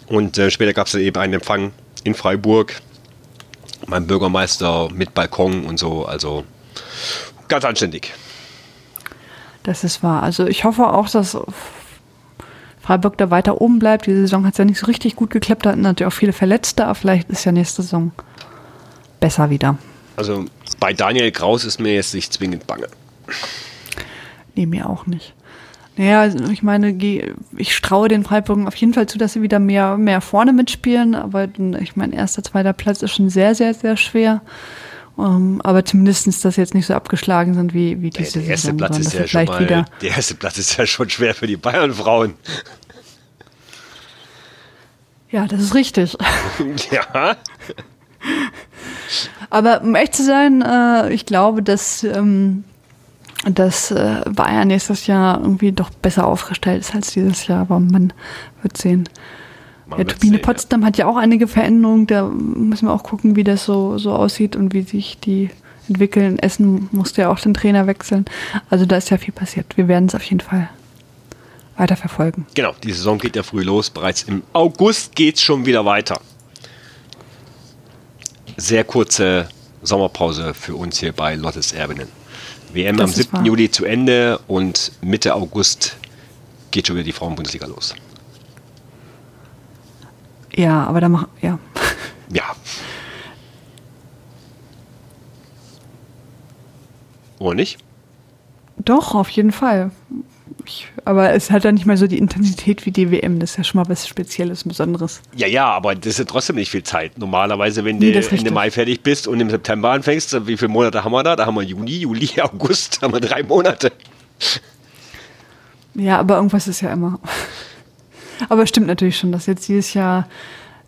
Und äh, später gab es eben einen Empfang in Freiburg beim Bürgermeister mit Balkon und so. Also ganz anständig. Das ist wahr. Also ich hoffe auch, dass Freiburg da weiter oben bleibt. Die Saison hat es ja nicht so richtig gut geklappt. Da hatten natürlich auch viele Verletzte, aber vielleicht ist ja nächste Saison besser wieder. Also bei Daniel Kraus ist mir jetzt nicht zwingend bange. Nee, mir auch nicht. Naja, ich meine, ich straue den Freiburgern auf jeden Fall zu, dass sie wieder mehr, mehr vorne mitspielen. Aber ich meine, erster, zweiter Platz ist schon sehr, sehr, sehr schwer. Ähm, aber zumindest, dass sie jetzt nicht so abgeschlagen sind wie, wie diese der erste Saison. Platz ist ja schon mal, wieder der erste Platz ist ja schon schwer für die Bayern-Frauen. Ja, das ist richtig. ja. Aber um echt zu sein, äh, ich glaube, dass, ähm, dass äh, Bayern nächstes Jahr irgendwie doch besser aufgestellt ist als dieses Jahr. Aber man wird sehen. Man ja, Turbine sehen, Potsdam ja. hat ja auch einige Veränderungen. Da müssen wir auch gucken, wie das so, so aussieht und wie sich die entwickeln. Essen musste ja auch den Trainer wechseln. Also da ist ja viel passiert. Wir werden es auf jeden Fall weiter verfolgen. Genau, die Saison geht ja früh los. Bereits im August geht es schon wieder weiter. Sehr kurze Sommerpause für uns hier bei Lottes Erbinnen. WM das am 7. Wahr. Juli zu Ende und Mitte August geht schon wieder die Frauenbundesliga los. Ja, aber da machen, ja. Ja. Oder nicht? Doch, auf jeden Fall. Ich, aber es hat dann nicht mal so die Intensität wie die WM. Das ist ja schon mal was Spezielles, Besonderes. Ja, ja, aber das ist ja trotzdem nicht viel Zeit. Normalerweise, wenn nee, du Ende Mai fertig bist und im September anfängst, wie viele Monate haben wir da? Da haben wir Juni, Juli, August, haben wir drei Monate. Ja, aber irgendwas ist ja immer. Aber stimmt natürlich schon, dass jetzt dieses Jahr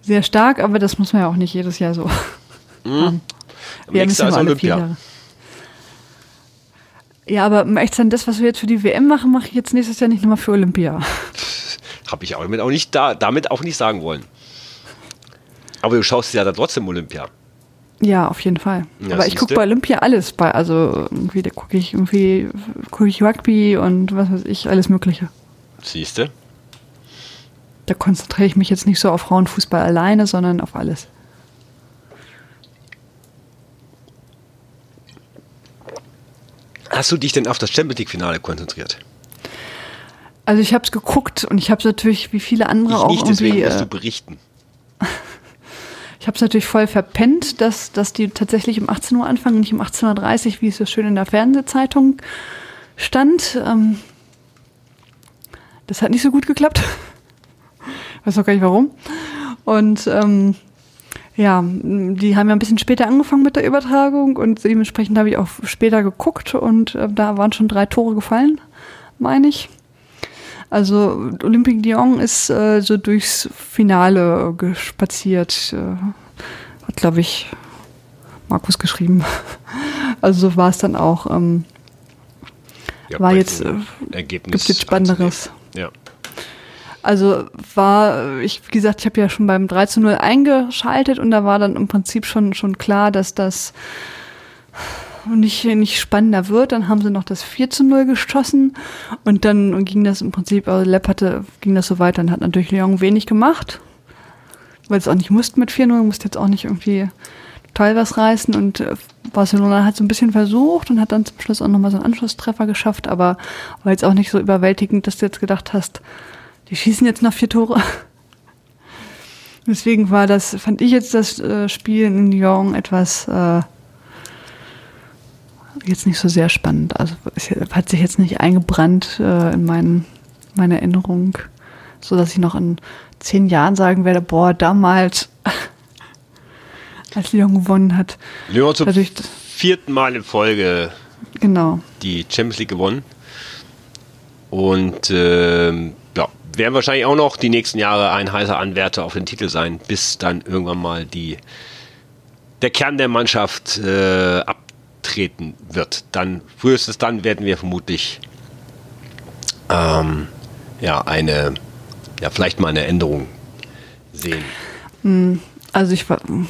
sehr stark, aber das muss man ja auch nicht jedes Jahr so mhm. haben. Wir haben ja alle vier Jahre. Ja, aber um echt sein, das, was wir jetzt für die WM machen, mache ich jetzt nächstes Jahr nicht nochmal für Olympia. Habe ich auch damit auch nicht da, damit auch nicht sagen wollen. Aber du schaust ja da trotzdem Olympia. Ja, auf jeden Fall. Ja, aber ich gucke bei Olympia alles bei, also irgendwie da gucke ich irgendwie gucke ich Rugby und was weiß ich, alles Mögliche. Siehst du? Da konzentriere ich mich jetzt nicht so auf Frauenfußball alleine, sondern auf alles. Hast du dich denn auf das Champions League-Finale konzentriert? Also ich habe es geguckt und ich habe es natürlich wie viele andere ich auch nicht, irgendwie. Deswegen musst du äh, berichten. ich habe es natürlich voll verpennt, dass, dass die tatsächlich um 18 Uhr anfangen, nicht um 18.30 Uhr, wie es so schön in der Fernsehzeitung stand. Ähm, das hat nicht so gut geklappt. weiß auch gar nicht warum. Und ähm, ja, die haben ja ein bisschen später angefangen mit der Übertragung und dementsprechend habe ich auch später geguckt und äh, da waren schon drei Tore gefallen, meine ich. Also Olympique Lyon ist äh, so durchs Finale gespaziert, äh, hat glaube ich Markus geschrieben. Also so war es dann auch. Ähm, ja, war jetzt, äh, gibt jetzt Spannenderes. Ja. Also war, ich, wie gesagt, ich habe ja schon beim 3 zu 0 eingeschaltet und da war dann im Prinzip schon, schon klar, dass das nicht, nicht spannender wird. Dann haben sie noch das 4 zu 0 geschossen und dann ging das im Prinzip, also Lepp hatte, ging das so weiter und hat natürlich Lyon wenig gemacht, weil es auch nicht musste mit 4-0, musste jetzt auch nicht irgendwie total was reißen und äh, Barcelona hat so ein bisschen versucht und hat dann zum Schluss auch nochmal so einen Anschlusstreffer geschafft, aber war jetzt auch nicht so überwältigend, dass du jetzt gedacht hast, die schießen jetzt noch vier Tore. Deswegen war das, fand ich jetzt das äh, Spiel in Lyon etwas äh, jetzt nicht so sehr spannend. Also es hat sich jetzt nicht eingebrannt äh, in mein, meine Erinnerung, so dass ich noch in zehn Jahren sagen werde, boah, damals, als Lyon gewonnen hat. Lyon zum vierten Mal in Folge genau. die Champions League gewonnen. Und ähm, werden wahrscheinlich auch noch die nächsten Jahre ein heißer Anwärter auf den Titel sein, bis dann irgendwann mal die, der Kern der Mannschaft äh, abtreten wird. Dann, frühestens dann werden wir vermutlich ähm, ja, eine, ja, vielleicht mal eine Änderung sehen. Mhm. Also ich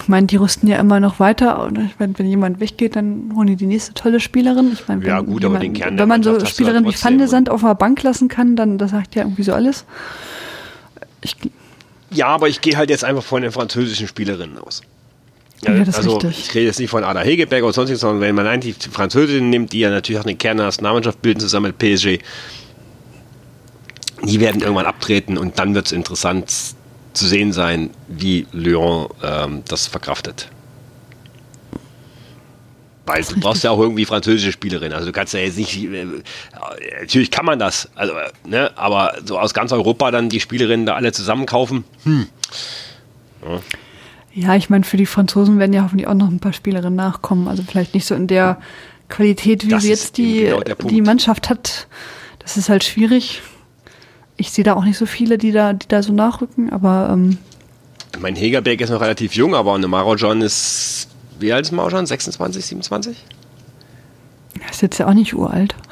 meine, die rüsten ja immer noch weiter. Und ich mein, wenn jemand weggeht, dann holen die die nächste tolle Spielerin. Ich meine, ja, gut, jemand, aber den Kern wenn man so Spielerinnen wie Van de Sand auf der Bank lassen kann, dann das sagt ja irgendwie so alles. Ich, ja, aber ich gehe halt jetzt einfach von den französischen Spielerinnen aus. Ja, ja das also richtig. ich rede jetzt nicht von Ada Hegeberg oder sonstiges, sondern wenn man eigentlich die Französinnen nimmt, die ja natürlich auch eine Kern der Nationalmannschaft bilden, zusammen mit PSG, die werden irgendwann abtreten und dann wird es interessant zu sehen sein, wie Lyon ähm, das verkraftet. Weil du brauchst ja auch irgendwie französische Spielerinnen. Also du kannst ja jetzt nicht, äh, natürlich kann man das, also, ne, aber so aus ganz Europa dann die Spielerinnen da alle zusammenkaufen. Hm. Ja. Ja, ich meine, für die Franzosen werden ja hoffentlich auch noch ein paar Spielerinnen nachkommen. Also vielleicht nicht so in der Qualität, wie das sie jetzt die, genau die Mannschaft hat. Das ist halt schwierig ich sehe da auch nicht so viele, die da, die da so nachrücken, aber. Ähm mein Hegerberg ist noch relativ jung, aber eine Marojan ist. Wie alt ist Marojan? 26, 27? Er ist jetzt ja auch nicht uralt.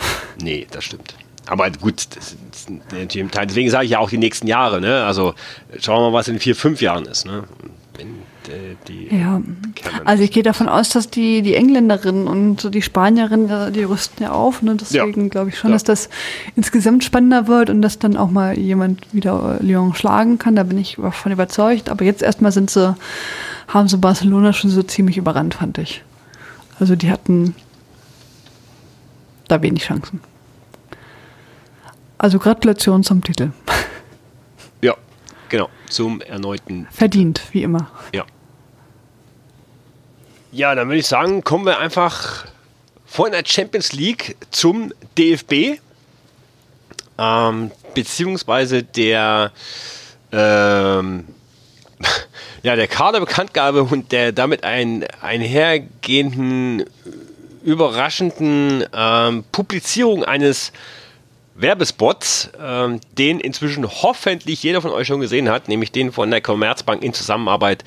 Nee, das stimmt. aber gut, deswegen sage ich ja auch die nächsten Jahre. Ne? Also schauen wir mal, was in vier, fünf Jahren ist. Ne? Wenn, die ja, also ich gehe davon aus, dass die, die Engländerinnen und die Spanierinnen, die rüsten ja auf. Ne? Deswegen ja. glaube ich schon, ja. dass das insgesamt spannender wird und dass dann auch mal jemand wieder Lyon schlagen kann. Da bin ich davon überzeugt. Aber jetzt erstmal sind sie, haben sie Barcelona schon so ziemlich überrannt, fand ich. Also die hatten da wenig Chancen. Also Gratulation zum Titel. Ja, genau, zum erneuten. Verdient, wie immer. Ja. Ja, dann würde ich sagen, kommen wir einfach von der Champions League zum DFB. Ähm, beziehungsweise der ähm, ja, der Kaderbekanntgabe und der damit ein, einhergehenden überraschenden ähm, Publizierung eines Werbespots, ähm, den inzwischen hoffentlich jeder von euch schon gesehen hat, nämlich den von der Commerzbank in Zusammenarbeit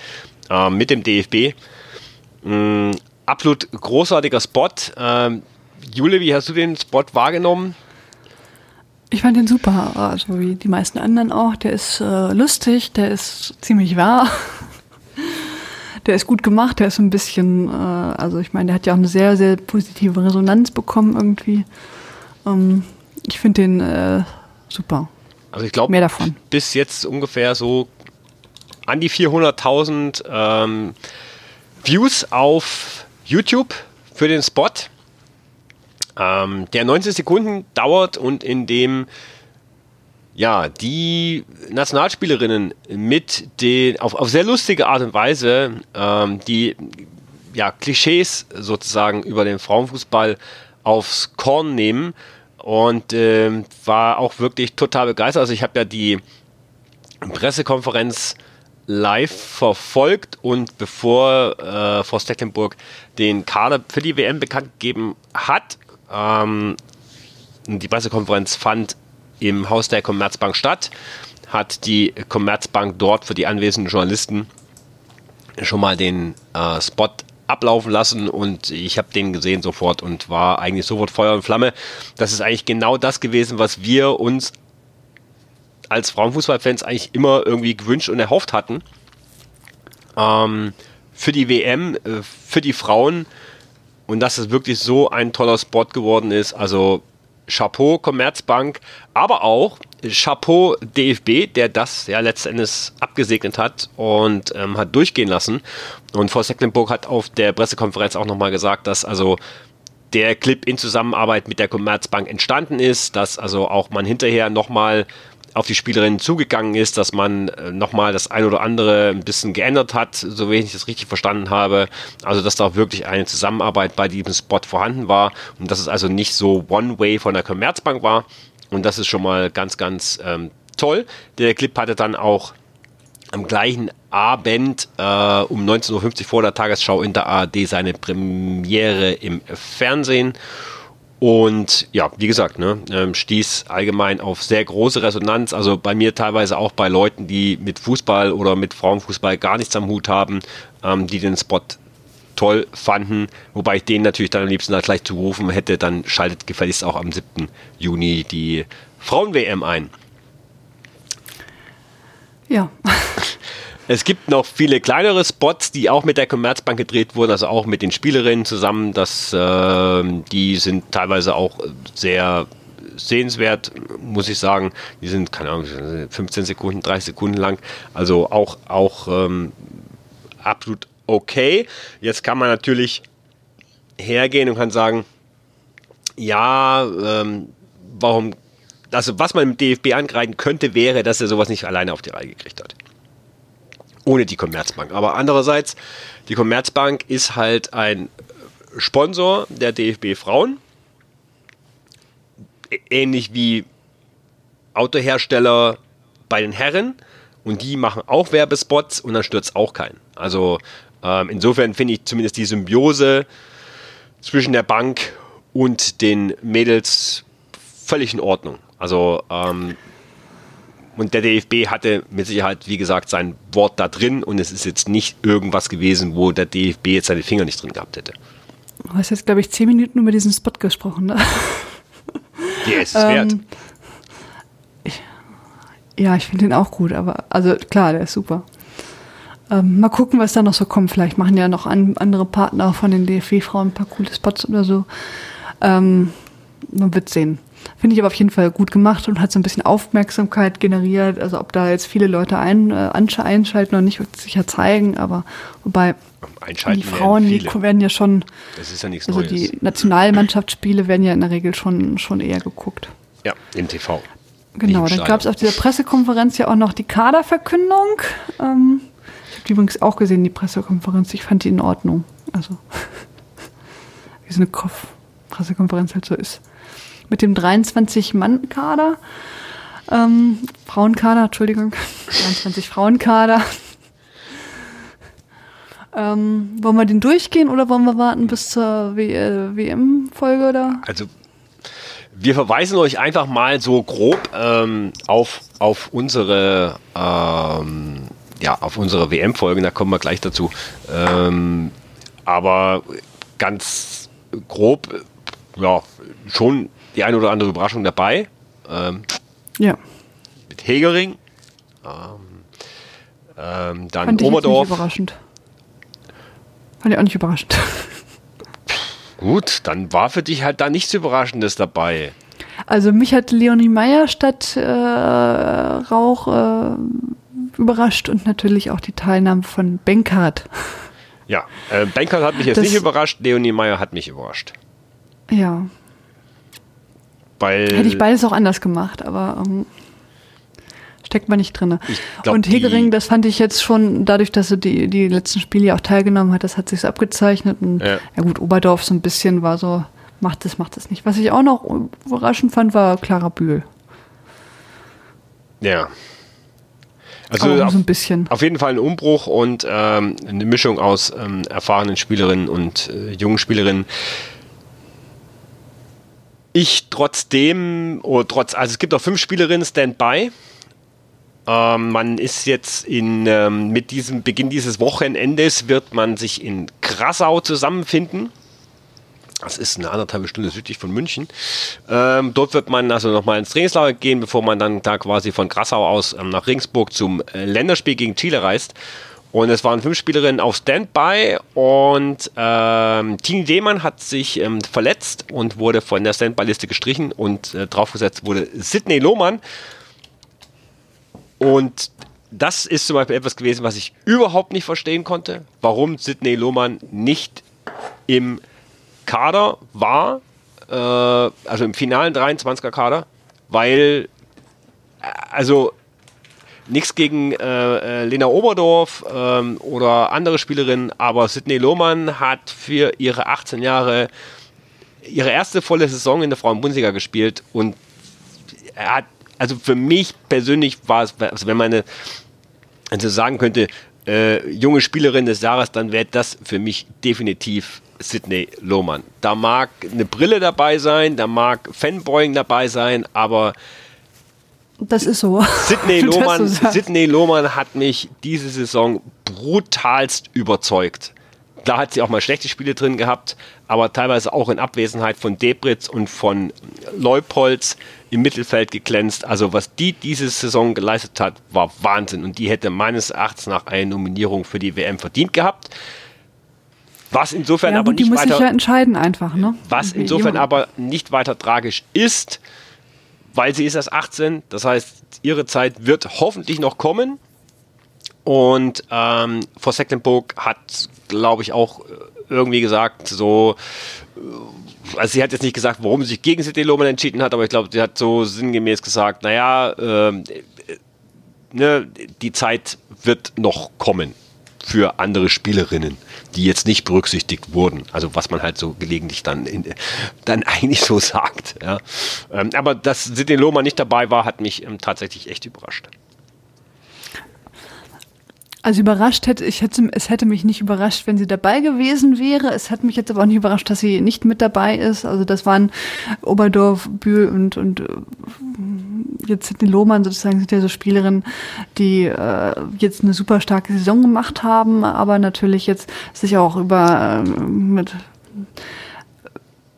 äh, mit dem DFB. Ähm, absolut großartiger Spot. Ähm, Jule, wie hast du den Spot wahrgenommen? Ich fand den super, also wie die meisten anderen auch. Der ist äh, lustig, der ist ziemlich wahr der ist gut gemacht, der ist ein bisschen, äh, also ich meine, der hat ja auch eine sehr, sehr positive Resonanz bekommen irgendwie. Ähm, ich finde den äh, super. Also ich glaube, mehr davon. Bis jetzt ungefähr so an die 400.000 ähm, Views auf YouTube für den Spot, ähm, der 90 Sekunden dauert und in dem ja, die Nationalspielerinnen mit den, auf, auf sehr lustige Art und Weise, ähm, die ja, Klischees sozusagen über den Frauenfußball aufs Korn nehmen und ähm, war auch wirklich total begeistert. Also ich habe ja die Pressekonferenz live verfolgt und bevor äh, Frau Stecklenburg den Kader für die WM bekannt gegeben hat, ähm, die Pressekonferenz fand im Haus der Commerzbank statt, hat die Commerzbank dort für die anwesenden Journalisten schon mal den äh, Spot ablaufen lassen und ich habe den gesehen sofort und war eigentlich sofort Feuer und Flamme. Das ist eigentlich genau das gewesen, was wir uns als Frauenfußballfans eigentlich immer irgendwie gewünscht und erhofft hatten. Ähm, für die WM, äh, für die Frauen und dass es wirklich so ein toller Spot geworden ist. Also Chapeau Commerzbank, aber auch Chapeau DFB, der das ja letztendlich abgesegnet hat und ähm, hat durchgehen lassen. Und Frau Secklenburg hat auf der Pressekonferenz auch nochmal gesagt, dass also der Clip in Zusammenarbeit mit der Commerzbank entstanden ist, dass also auch man hinterher nochmal auf die Spielerinnen zugegangen ist, dass man äh, nochmal das ein oder andere ein bisschen geändert hat, so wenig ich das richtig verstanden habe. Also, dass da wirklich eine Zusammenarbeit bei diesem Spot vorhanden war und dass es also nicht so One-Way von der Commerzbank war. Und das ist schon mal ganz, ganz ähm, toll. Der Clip hatte dann auch am gleichen Abend äh, um 19.50 Uhr vor der Tagesschau in der ARD seine Premiere im Fernsehen. Und ja, wie gesagt, ne, ähm, stieß allgemein auf sehr große Resonanz. Also bei mir teilweise auch bei Leuten, die mit Fußball oder mit Frauenfußball gar nichts am Hut haben, ähm, die den Spot toll fanden. Wobei ich denen natürlich dann am liebsten halt gleich zugerufen hätte, dann schaltet gefälligst auch am 7. Juni die Frauen-WM ein. Ja. Es gibt noch viele kleinere Spots, die auch mit der Commerzbank gedreht wurden, also auch mit den Spielerinnen zusammen. Das, äh, die sind teilweise auch sehr sehenswert, muss ich sagen. Die sind, keine Ahnung, 15 Sekunden, 30 Sekunden lang. Also auch, auch ähm, absolut okay. Jetzt kann man natürlich hergehen und kann sagen, ja, ähm, warum, also was man im DFB angreifen könnte, wäre, dass er sowas nicht alleine auf die Reihe gekriegt hat ohne die Commerzbank. Aber andererseits, die Commerzbank ist halt ein Sponsor der DFB Frauen. Ähnlich wie Autohersteller bei den Herren. Und die machen auch Werbespots und dann stürzt auch keinen. Also ähm, insofern finde ich zumindest die Symbiose zwischen der Bank und den Mädels völlig in Ordnung. Also ähm, und der DFB hatte mit Sicherheit, wie gesagt, sein Wort da drin und es ist jetzt nicht irgendwas gewesen, wo der DFB jetzt seine Finger nicht drin gehabt hätte. Du hast jetzt, glaube ich, zehn Minuten über diesen Spot gesprochen, ne? Der ist es ähm, wert. Ich, ja, ich finde den auch gut, aber also klar, der ist super. Ähm, mal gucken, was da noch so kommt. Vielleicht machen ja noch an, andere Partner von den DFW-Frauen ein paar coole Spots oder so. Ähm, man wird sehen. Finde ich aber auf jeden Fall gut gemacht und hat so ein bisschen Aufmerksamkeit generiert. Also ob da jetzt viele Leute ein, äh, einschalten oder nicht, wird sicher zeigen. Aber wobei die Frauen, die werden ja schon. Das ist ja nichts also Neues. die Nationalmannschaftsspiele werden ja in der Regel schon, schon eher geguckt. Ja, im TV. Genau, dann gab es auf dieser Pressekonferenz ja auch noch die Kaderverkündung. Ähm, ich habe die übrigens auch gesehen, die Pressekonferenz. Ich fand die in Ordnung. Also, wie so eine Pressekonferenz halt so ist mit dem 23-Mann-Kader. Ähm, Frauenkader, Entschuldigung. 23 Frauenkader. Ähm, wollen wir den durchgehen oder wollen wir warten bis zur WM-Folge? oder? Also, wir verweisen euch einfach mal so grob ähm, auf, auf unsere, ähm, ja, auf unsere WM-Folgen, da kommen wir gleich dazu. Ähm, aber ganz grob, ja, schon die eine oder andere Überraschung dabei. Ähm, ja. Mit Hegering. Ähm, ähm, dann Fand Oberdorf. Ich nicht überraschend. Fand ich auch nicht überraschend. Gut, dann war für dich halt da nichts Überraschendes dabei. Also mich hat Leonie Meyer statt äh, Rauch äh, überrascht und natürlich auch die Teilnahme von Benkert. Ja, äh, Benkert hat mich jetzt das, nicht überrascht, Leonie Meyer hat mich überrascht. Ja, weil Hätte ich beides auch anders gemacht, aber ähm, steckt man nicht drin. Glaub, und Hegering, das fand ich jetzt schon, dadurch, dass er die, die letzten Spiele auch teilgenommen hat, das hat sich abgezeichnet. Und ja. ja. gut, Oberdorf so ein bisschen war so, macht es, macht es nicht. Was ich auch noch überraschend fand, war Clara Bühl. Ja. Also auf, so ein bisschen. auf jeden Fall ein Umbruch und ähm, eine Mischung aus ähm, erfahrenen Spielerinnen und äh, jungen Spielerinnen ich trotzdem, oder trotz, also es gibt auch fünf Spielerinnen Standby. Ähm, man ist jetzt in, ähm, mit diesem Beginn dieses Wochenendes wird man sich in Krassau zusammenfinden. Das ist eine anderthalb Stunde südlich von München. Ähm, dort wird man also nochmal ins Trainingslager gehen, bevor man dann da quasi von Krassau aus ähm, nach Ringsburg zum äh, Länderspiel gegen Chile reist. Und es waren fünf Spielerinnen auf Standby und ähm, Tini Lehmann hat sich ähm, verletzt und wurde von der Standby-Liste gestrichen und äh, draufgesetzt wurde Sidney Lohmann. Und das ist zum Beispiel etwas gewesen, was ich überhaupt nicht verstehen konnte, warum Sidney Lohmann nicht im Kader war, äh, also im finalen 23er Kader, weil, äh, also Nichts gegen äh, äh, Lena Oberdorf ähm, oder andere Spielerinnen, aber Sidney Lohmann hat für ihre 18 Jahre ihre erste volle Saison in der Frauen-Bundesliga gespielt und er hat, also für mich persönlich war es, also wenn man eine, also sagen könnte, äh, junge Spielerin des Jahres, dann wäre das für mich definitiv Sidney Lohmann. Da mag eine Brille dabei sein, da mag Fanboying dabei sein, aber das ist so. Sidney Lohmann, Sidney Lohmann hat mich diese Saison brutalst überzeugt. Da hat sie auch mal schlechte Spiele drin gehabt, aber teilweise auch in Abwesenheit von Debritz und von Leupolz im Mittelfeld geglänzt. Also was die diese Saison geleistet hat, war Wahnsinn und die hätte meines Erachtens nach eine Nominierung für die WM verdient gehabt. Was insofern ja, gut, aber nicht weiter, sich ja entscheiden einfach, ne? Was insofern aber nicht weiter tragisch ist, weil sie ist erst 18. Das heißt, ihre Zeit wird hoffentlich noch kommen. Und ähm, Frau Secklenburg hat, glaube ich, auch irgendwie gesagt, so, äh, also sie hat jetzt nicht gesagt, warum sie sich gegen CD Lohmann entschieden hat, aber ich glaube, sie hat so sinngemäß gesagt, naja, äh, ne, die Zeit wird noch kommen für andere Spielerinnen die jetzt nicht berücksichtigt wurden. Also was man halt so gelegentlich dann, in, dann eigentlich so sagt. Ja. Ähm, aber dass Sidney Lohmann nicht dabei war, hat mich ähm, tatsächlich echt überrascht. Also überrascht hätte ich hätte es hätte mich nicht überrascht, wenn sie dabei gewesen wäre. Es hat mich jetzt aber auch nicht überrascht, dass sie nicht mit dabei ist. Also das waren Oberdorf, Bühl und und äh, jetzt Sidney Lohmann sozusagen sind ja so Spielerinnen, die äh, jetzt eine super starke Saison gemacht haben, aber natürlich jetzt sich auch über äh, mit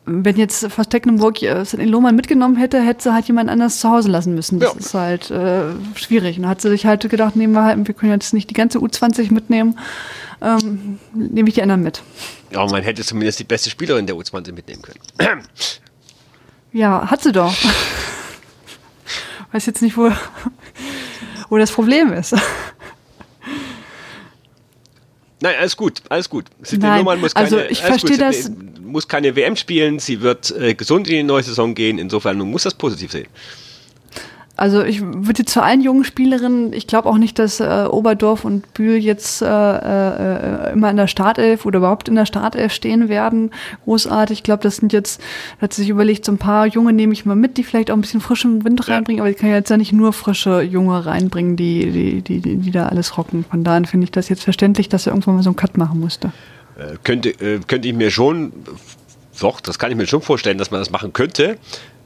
wenn jetzt Fast Tecklenburg äh, in Lohmann mitgenommen hätte, hätte sie halt jemand anders zu Hause lassen müssen. Das ja. ist halt äh, schwierig. Und dann hat sie sich halt gedacht, nehmen wir halt, wir können jetzt nicht die ganze U20 mitnehmen, ähm, nehme ich die anderen mit. Ja, man hätte zumindest die beste Spielerin der U20 mitnehmen können. Ja, hat sie doch. Weiß jetzt nicht, wo, wo das Problem ist. Nein, alles gut, alles gut. Nein, Nummern muss also keine, also ich verstehe das. muss keine WM spielen, sie wird äh, gesund in die neue Saison gehen, insofern man muss das positiv sehen. Also ich würde zu allen jungen Spielerinnen, ich glaube auch nicht, dass äh, Oberdorf und Bühl jetzt äh, äh, immer in der Startelf oder überhaupt in der Startelf stehen werden. Großartig. Ich glaube, das sind jetzt, hat sich überlegt, so ein paar Junge nehme ich mal mit, die vielleicht auch ein bisschen frischen Wind reinbringen, aber ich kann ja jetzt ja nicht nur frische Junge reinbringen, die, die, die, die, die da alles rocken. Von daher finde ich das jetzt verständlich, dass er irgendwann mal so einen Cut machen musste. Äh, könnte, äh, könnte ich mir schon, doch, das kann ich mir schon vorstellen, dass man das machen könnte.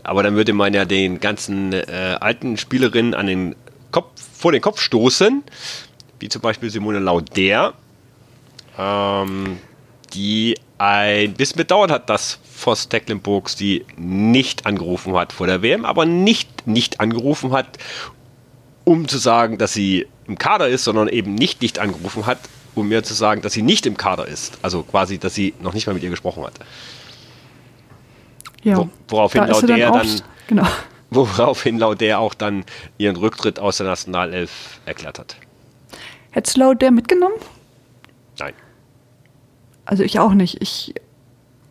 Aber dann würde man ja den ganzen äh, alten Spielerinnen an den Kopf, vor den Kopf stoßen, wie zum Beispiel Simone Lauder, ähm, die ein bisschen bedauert hat, dass Voss Tecklenburg sie nicht angerufen hat vor der WM, aber nicht nicht angerufen hat, um zu sagen, dass sie im Kader ist, sondern eben nicht nicht angerufen hat, um mir zu sagen, dass sie nicht im Kader ist. Also quasi, dass sie noch nicht mal mit ihr gesprochen hat. Ja, woraufhin da Lauder dann, dann genau. woraufhin Lauder auch dann ihren Rücktritt aus der Nationalelf erklärt hat. Hättest du Lauder mitgenommen? Nein. Also ich auch nicht. Ich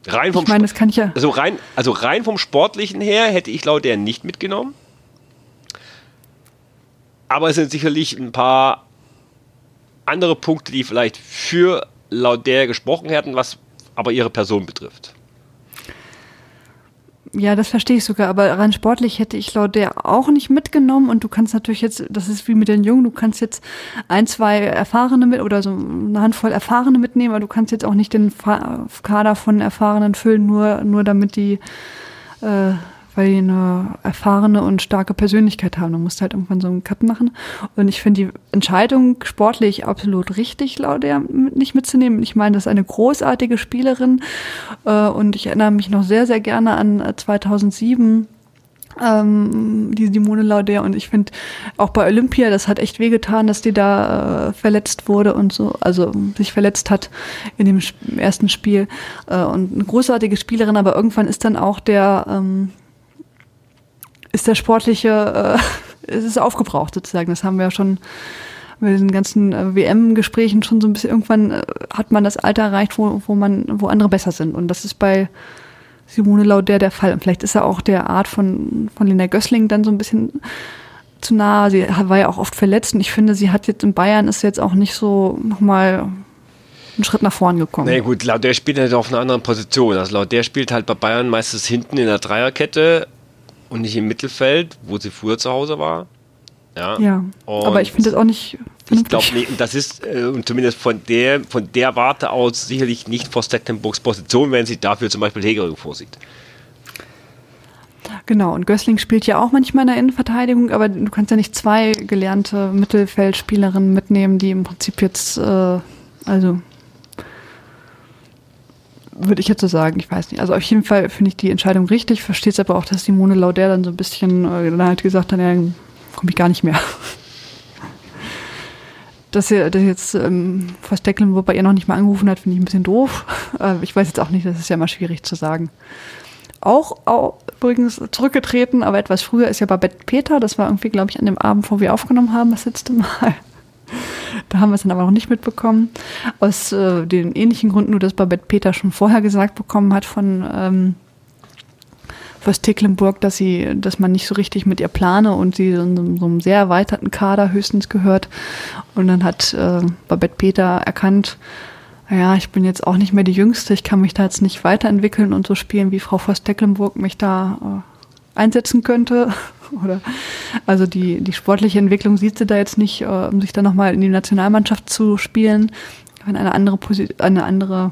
rein vom ich meine, das kann ich ja. Also rein, also rein vom Sportlichen her hätte ich Lauder nicht mitgenommen. Aber es sind sicherlich ein paar andere Punkte, die vielleicht für Lauder gesprochen hätten, was aber ihre Person betrifft. Ja, das verstehe ich sogar, aber rein sportlich hätte ich laut der auch nicht mitgenommen und du kannst natürlich jetzt, das ist wie mit den Jungen, du kannst jetzt ein, zwei Erfahrene mit oder so eine Handvoll Erfahrene mitnehmen, aber du kannst jetzt auch nicht den Kader von Erfahrenen füllen, nur, nur damit die äh, weil die eine erfahrene und starke Persönlichkeit haben. Du musst halt irgendwann so einen Cut machen. Und ich finde die Entscheidung sportlich absolut richtig, der nicht mitzunehmen. Ich meine, das ist eine großartige Spielerin äh, und ich erinnere mich noch sehr, sehr gerne an 2007 äh, ähm, die Simone Lauder und ich finde auch bei Olympia, das hat echt wehgetan, dass die da äh, verletzt wurde und so, also sich verletzt hat in dem ersten Spiel äh, und eine großartige Spielerin, aber irgendwann ist dann auch der ähm, ist der sportliche, äh, es aufgebraucht sozusagen. Das haben wir ja schon mit den ganzen äh, WM-Gesprächen schon so ein bisschen, irgendwann äh, hat man das Alter erreicht, wo, wo man, wo andere besser sind. Und das ist bei Simone Lauder der Fall. Und vielleicht ist er auch der Art von, von Lena Gößling dann so ein bisschen zu nah. Sie war ja auch oft verletzt und ich finde, sie hat jetzt in Bayern ist jetzt auch nicht so nochmal einen Schritt nach vorn gekommen. Nee, gut, Lauder spielt halt auf einer anderen Position. Also Lauder spielt halt bei Bayern meistens hinten in der Dreierkette und nicht im Mittelfeld, wo sie früher zu Hause war. Ja, ja aber ich finde das auch nicht Ich glaube nicht, und das ist äh, zumindest von der, von der Warte aus sicherlich nicht vor Stecklenburgs Position, wenn sie dafür zum Beispiel Hegering vorsieht. Genau, und Gößling spielt ja auch manchmal in der Innenverteidigung, aber du kannst ja nicht zwei gelernte Mittelfeldspielerinnen mitnehmen, die im Prinzip jetzt, äh, also würde ich jetzt so sagen, ich weiß nicht. Also auf jeden Fall finde ich die Entscheidung richtig, verstehe es aber auch, dass Simone Lauder dann so ein bisschen äh, dann halt gesagt hat, ja, komme ich gar nicht mehr. Dass er das jetzt ähm, Verstecklen, wo bei ihr noch nicht mal angerufen hat, finde ich ein bisschen doof. Äh, ich weiß jetzt auch nicht, das ist ja immer schwierig zu sagen. Auch, auch übrigens zurückgetreten, aber etwas früher ist ja Babette Peter. Das war irgendwie, glaube ich, an dem Abend, wo wir aufgenommen haben, das letzte Mal. Da haben wir es dann aber noch nicht mitbekommen. Aus äh, den ähnlichen Gründen, nur dass Babette Peter schon vorher gesagt bekommen hat von ähm, First Tecklenburg, dass sie, dass man nicht so richtig mit ihr plane und sie in so, so einem sehr erweiterten Kader höchstens gehört. Und dann hat äh, Babette Peter erkannt, ja, ich bin jetzt auch nicht mehr die Jüngste, ich kann mich da jetzt nicht weiterentwickeln und so spielen, wie Frau Voss Tecklenburg mich da äh, einsetzen könnte. Oder also die, die sportliche Entwicklung sieht sie da jetzt nicht, äh, um sich dann nochmal in die Nationalmannschaft zu spielen, wenn eine andere Position, eine andere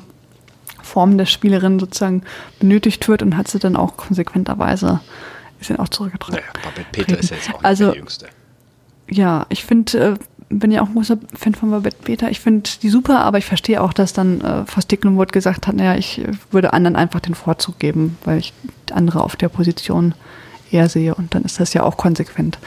Form der Spielerin sozusagen benötigt wird und hat sie dann auch konsequenterweise ist dann auch zurückgetreten. Naja, Babette Peter ist jetzt auch also, der Jüngste. Ja, ich finde, äh, bin ja auch ein großer Fan von Babette Beta. Ich finde die super, aber ich verstehe auch, dass dann äh, Versticklenwood gesagt hat, naja, ich würde anderen einfach den Vorzug geben, weil ich andere auf der Position eher sehe und dann ist das ja auch konsequent.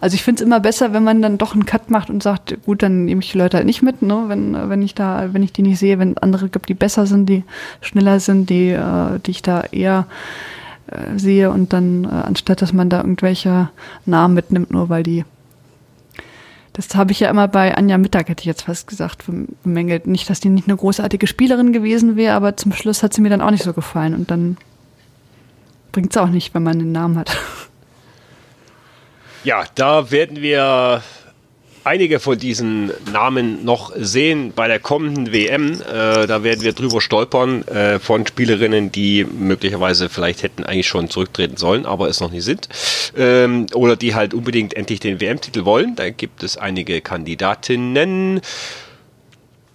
Also ich finde es immer besser, wenn man dann doch einen Cut macht und sagt, gut, dann nehme ich die Leute halt nicht mit, ne? wenn, wenn ich da, wenn ich die nicht sehe, wenn es andere gibt, die besser sind, die schneller sind, die, äh, die ich da eher äh, sehe und dann, äh, anstatt dass man da irgendwelche Namen mitnimmt, nur weil die das habe ich ja immer bei Anja Mittag, hätte ich jetzt fast gesagt, bemängelt. Nicht, dass die nicht eine großartige Spielerin gewesen wäre, aber zum Schluss hat sie mir dann auch nicht so gefallen. Und dann bringt es auch nicht, wenn man einen Namen hat. Ja, da werden wir einige von diesen Namen noch sehen bei der kommenden WM. Äh, da werden wir drüber stolpern äh, von Spielerinnen, die möglicherweise vielleicht hätten eigentlich schon zurücktreten sollen, aber es noch nicht sind. Ähm, oder die halt unbedingt endlich den WM-Titel wollen. Da gibt es einige Kandidatinnen.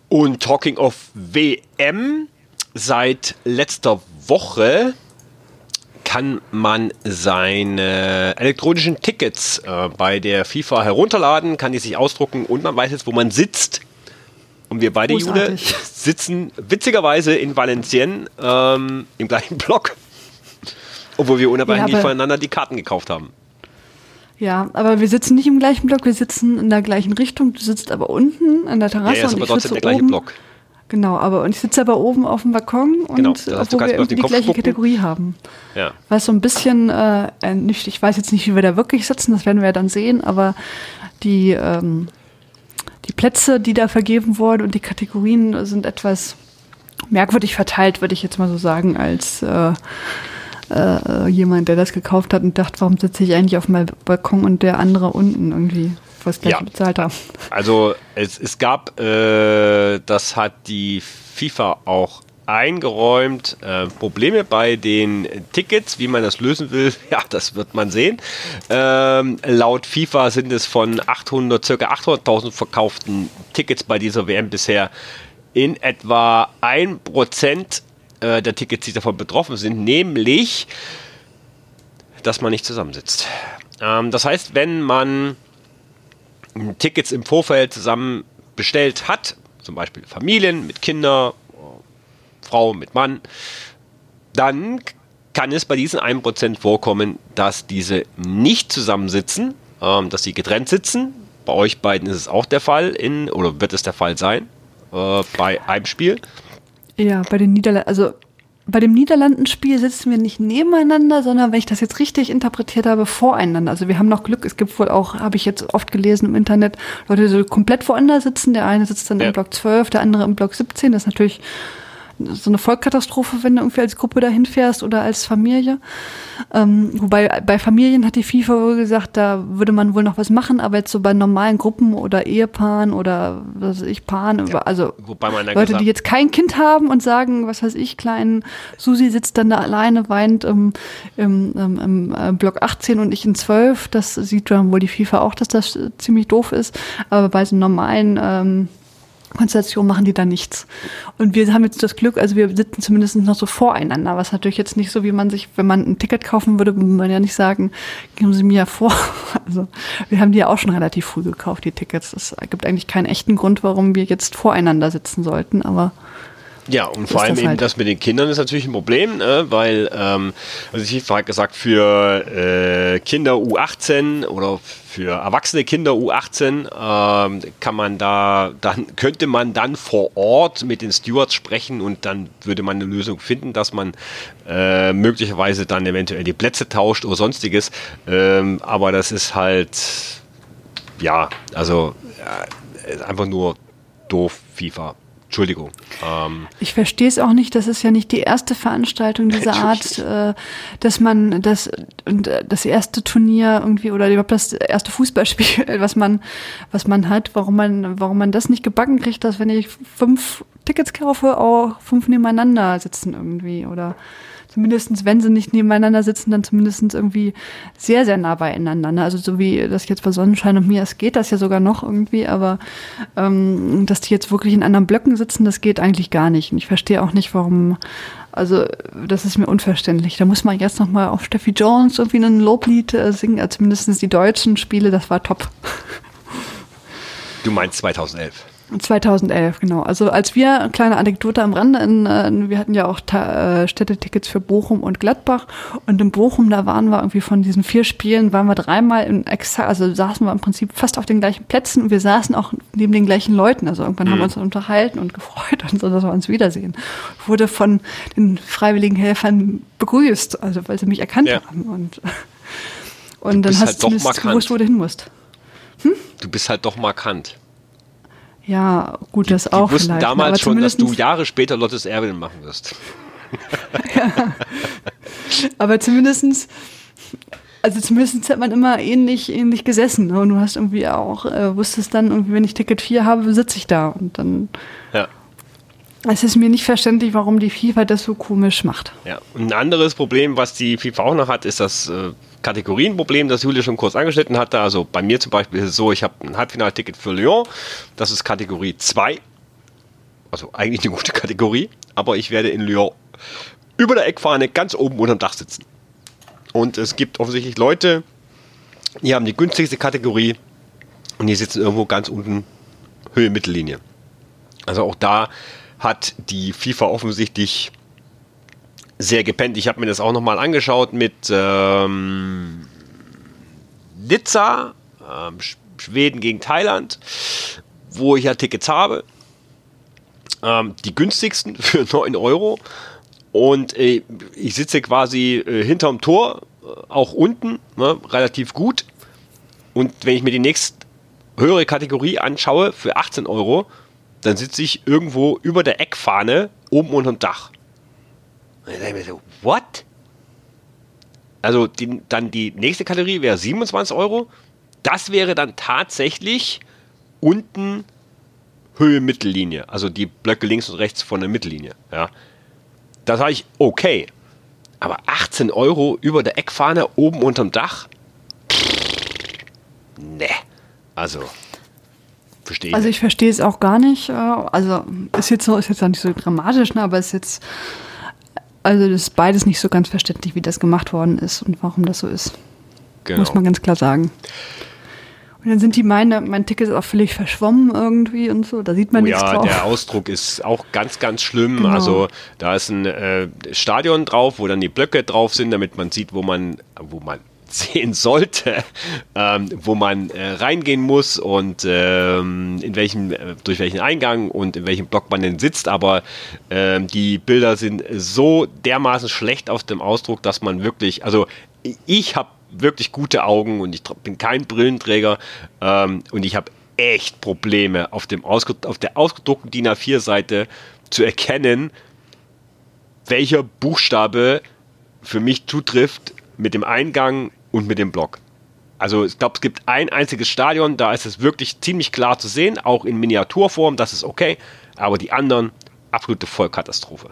Und Talking of WM, seit letzter Woche kann man seine elektronischen Tickets äh, bei der FIFA herunterladen, kann die sich ausdrucken und man weiß jetzt, wo man sitzt. Und wir beide, Jude, sitzen witzigerweise in Valenciennes ähm, im gleichen Block. Obwohl wir unabhängig ja, voneinander die Karten gekauft haben. Ja, aber wir sitzen nicht im gleichen Block, wir sitzen in der gleichen Richtung. Du sitzt aber unten an der Terrasse. Ja, ja ist aber trotzdem der gleiche oben. Block. Genau, aber und ich sitze aber oben auf dem Balkon und genau, das heißt, obwohl wir irgendwie die gleiche gucken. Kategorie haben. Ja. Was so ein bisschen, äh, nicht, ich weiß jetzt nicht, wie wir da wirklich sitzen, das werden wir ja dann sehen, aber die, ähm, die Plätze, die da vergeben wurden und die Kategorien sind etwas merkwürdig verteilt, würde ich jetzt mal so sagen, als äh, äh, jemand, der das gekauft hat und dachte, warum sitze ich eigentlich auf meinem Balkon und der andere unten irgendwie was gleich ja. bezahlt haben. Also es, es gab, äh, das hat die FIFA auch eingeräumt. Äh, Probleme bei den Tickets, wie man das lösen will, ja, das wird man sehen. Ähm, laut FIFA sind es von 800, circa 800.000 verkauften Tickets bei dieser WM bisher in etwa 1% äh, der Tickets, die davon betroffen sind, nämlich, dass man nicht zusammensitzt. Ähm, das heißt, wenn man Tickets im Vorfeld zusammen bestellt hat, zum Beispiel Familien mit Kindern, Frau mit Mann, dann kann es bei diesen 1% vorkommen, dass diese nicht zusammensitzen, ähm, dass sie getrennt sitzen. Bei euch beiden ist es auch der Fall, in, oder wird es der Fall sein, äh, bei einem Spiel. Ja, bei den Niederlanden, also bei dem Niederlandenspiel sitzen wir nicht nebeneinander, sondern wenn ich das jetzt richtig interpretiert habe, voreinander. Also wir haben noch Glück. Es gibt wohl auch, habe ich jetzt oft gelesen im Internet, Leute, die so komplett voreinander sitzen. Der eine sitzt dann ja. im Block 12, der andere im Block 17. Das ist natürlich so eine Vollkatastrophe, wenn du irgendwie als Gruppe dahin fährst oder als Familie. Ähm, wobei bei Familien hat die FIFA wohl gesagt, da würde man wohl noch was machen, aber jetzt so bei normalen Gruppen oder Ehepaaren oder was weiß ich, Paaren, ja, also Leute, die jetzt kein Kind haben und sagen, was weiß ich, kleinen Susi sitzt dann da alleine, weint im, im, im, im äh, Block 18 und ich in 12, das sieht dann wohl die FIFA auch, dass das ziemlich doof ist, aber bei so normalen ähm, Konstellation machen die da nichts. Und wir haben jetzt das Glück, also wir sitzen zumindest noch so voreinander, was natürlich jetzt nicht so, wie man sich, wenn man ein Ticket kaufen würde, würde man ja nicht sagen, geben Sie mir ja vor. Also wir haben die ja auch schon relativ früh gekauft, die Tickets. Es gibt eigentlich keinen echten Grund, warum wir jetzt voreinander sitzen sollten, aber ja, und vor allem das eben halt. das mit den Kindern ist natürlich ein Problem, äh, weil, ähm, also ich habe gesagt, für äh, Kinder U18 oder für erwachsene Kinder U18 ähm, kann man da, dann könnte man dann vor Ort mit den Stewards sprechen und dann würde man eine Lösung finden, dass man äh, möglicherweise dann eventuell die Plätze tauscht oder sonstiges. Ähm, aber das ist halt, ja, also äh, einfach nur doof, FIFA. Entschuldigung. Ähm ich verstehe es auch nicht. Das ist ja nicht die erste Veranstaltung dieser Art, äh, dass man das und äh, das erste Turnier irgendwie oder überhaupt das erste Fußballspiel, was man was man hat, warum man warum man das nicht gebacken kriegt, dass wenn ich fünf Tickets kaufe, auch fünf nebeneinander sitzen irgendwie oder zumindest wenn sie nicht nebeneinander sitzen, dann zumindest irgendwie sehr, sehr nah beieinander. Ne? Also so wie das jetzt bei Sonnenschein und mir, es geht das ja sogar noch irgendwie, aber ähm, dass die jetzt wirklich in anderen Blöcken sitzen, das geht eigentlich gar nicht. Und ich verstehe auch nicht, warum, also das ist mir unverständlich. Da muss man jetzt nochmal auf Steffi Jones irgendwie ein Loblied äh, singen, also zumindest die deutschen Spiele, das war top. Du meinst 2011? 2011, genau. Also als wir, kleine Anekdote am Rande, in, in, wir hatten ja auch Ta äh, Städtetickets für Bochum und Gladbach und in Bochum, da waren wir irgendwie von diesen vier Spielen, waren wir dreimal in exakt, also saßen wir im Prinzip fast auf den gleichen Plätzen und wir saßen auch neben den gleichen Leuten. Also irgendwann mhm. haben wir uns unterhalten und gefreut und so, dass wir uns wiedersehen. Wurde von den freiwilligen Helfern begrüßt, also weil sie mich erkannt ja. haben und und dann hast halt du gewusst, wo du hin musst. Hm? Du bist halt doch markant. Ja, gut, das die, auch. Die wussten damals schon, dass du Jahre später Lottes Erwin machen wirst. ja. Aber zumindestens, also zumindest hat man immer ähnlich, ähnlich gesessen. Ne? Und du hast irgendwie auch, äh, wusstest dann, irgendwie, wenn ich Ticket 4 habe, sitze ich da. Und dann. Ja. Es ist mir nicht verständlich, warum die FIFA das so komisch macht. Ja, ein anderes Problem, was die FIFA auch noch hat, ist das äh, Kategorienproblem, das Julia schon kurz angeschnitten hatte. Also bei mir zum Beispiel ist es so, ich habe ein Halbfinalticket für Lyon. Das ist Kategorie 2. Also eigentlich eine gute Kategorie. Aber ich werde in Lyon über der Eckfahne ganz oben unterm Dach sitzen. Und es gibt offensichtlich Leute, die haben die günstigste Kategorie und die sitzen irgendwo ganz unten Höhe Mittellinie. Also auch da hat die FIFA offensichtlich sehr gepennt. Ich habe mir das auch nochmal angeschaut mit ähm, Nizza, ähm, Schweden gegen Thailand, wo ich ja Tickets habe. Ähm, die günstigsten für 9 Euro. Und äh, ich sitze quasi äh, hinterm Tor, äh, auch unten, ne, relativ gut. Und wenn ich mir die nächste höhere Kategorie anschaue, für 18 Euro, dann sitze ich irgendwo über der Eckfahne oben unterm Dach. Und dann denke ich mir so, what? Also die, dann die nächste Kategorie wäre 27 Euro. Das wäre dann tatsächlich unten Höhe Mittellinie. Also die Blöcke links und rechts von der Mittellinie. Ja. Da sage ich, okay. Aber 18 Euro über der Eckfahne oben unterm Dach? Ne. Also, verstehe. Also ich verstehe es auch gar nicht. Äh, also ist jetzt so, ist jetzt auch nicht so dramatisch, ne, aber es ist jetzt also das ist beides nicht so ganz verständlich, wie das gemacht worden ist und warum das so ist. Genau. Muss man ganz klar sagen. Und dann sind die meine, mein Ticket ist auch völlig verschwommen irgendwie und so. Da sieht man oh nichts ja, drauf. Der Ausdruck ist auch ganz, ganz schlimm. Genau. Also da ist ein äh, Stadion drauf, wo dann die Blöcke drauf sind, damit man sieht, wo man, wo man sehen sollte, ähm, wo man äh, reingehen muss und ähm, in welchem, äh, durch welchen Eingang und in welchem Block man denn sitzt. Aber ähm, die Bilder sind so dermaßen schlecht aus dem Ausdruck, dass man wirklich, also ich habe wirklich gute Augen und ich bin kein Brillenträger ähm, und ich habe echt Probleme auf, dem auf der ausgedruckten DIN A4-Seite zu erkennen, welcher Buchstabe für mich zutrifft mit dem Eingang und mit dem Block. Also ich glaube, es gibt ein einziges Stadion, da ist es wirklich ziemlich klar zu sehen, auch in Miniaturform, das ist okay, aber die anderen, absolute Vollkatastrophe.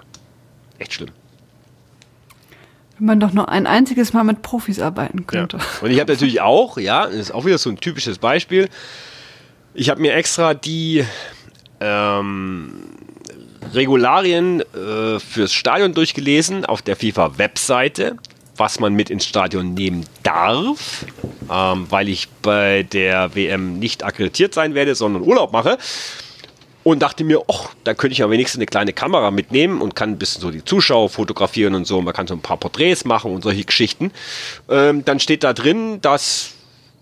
Echt schlimm. Wenn man doch nur ein einziges Mal mit Profis arbeiten könnte. Ja. Und ich habe natürlich auch, ja, das ist auch wieder so ein typisches Beispiel, ich habe mir extra die ähm, Regularien äh, fürs Stadion durchgelesen auf der FIFA-Webseite was man mit ins Stadion nehmen darf, ähm, weil ich bei der WM nicht akkreditiert sein werde, sondern Urlaub mache. Und dachte mir, ach, da könnte ich ja wenigstens eine kleine Kamera mitnehmen und kann ein bisschen so die Zuschauer fotografieren und so. Man kann so ein paar Porträts machen und solche Geschichten. Ähm, dann steht da drin, dass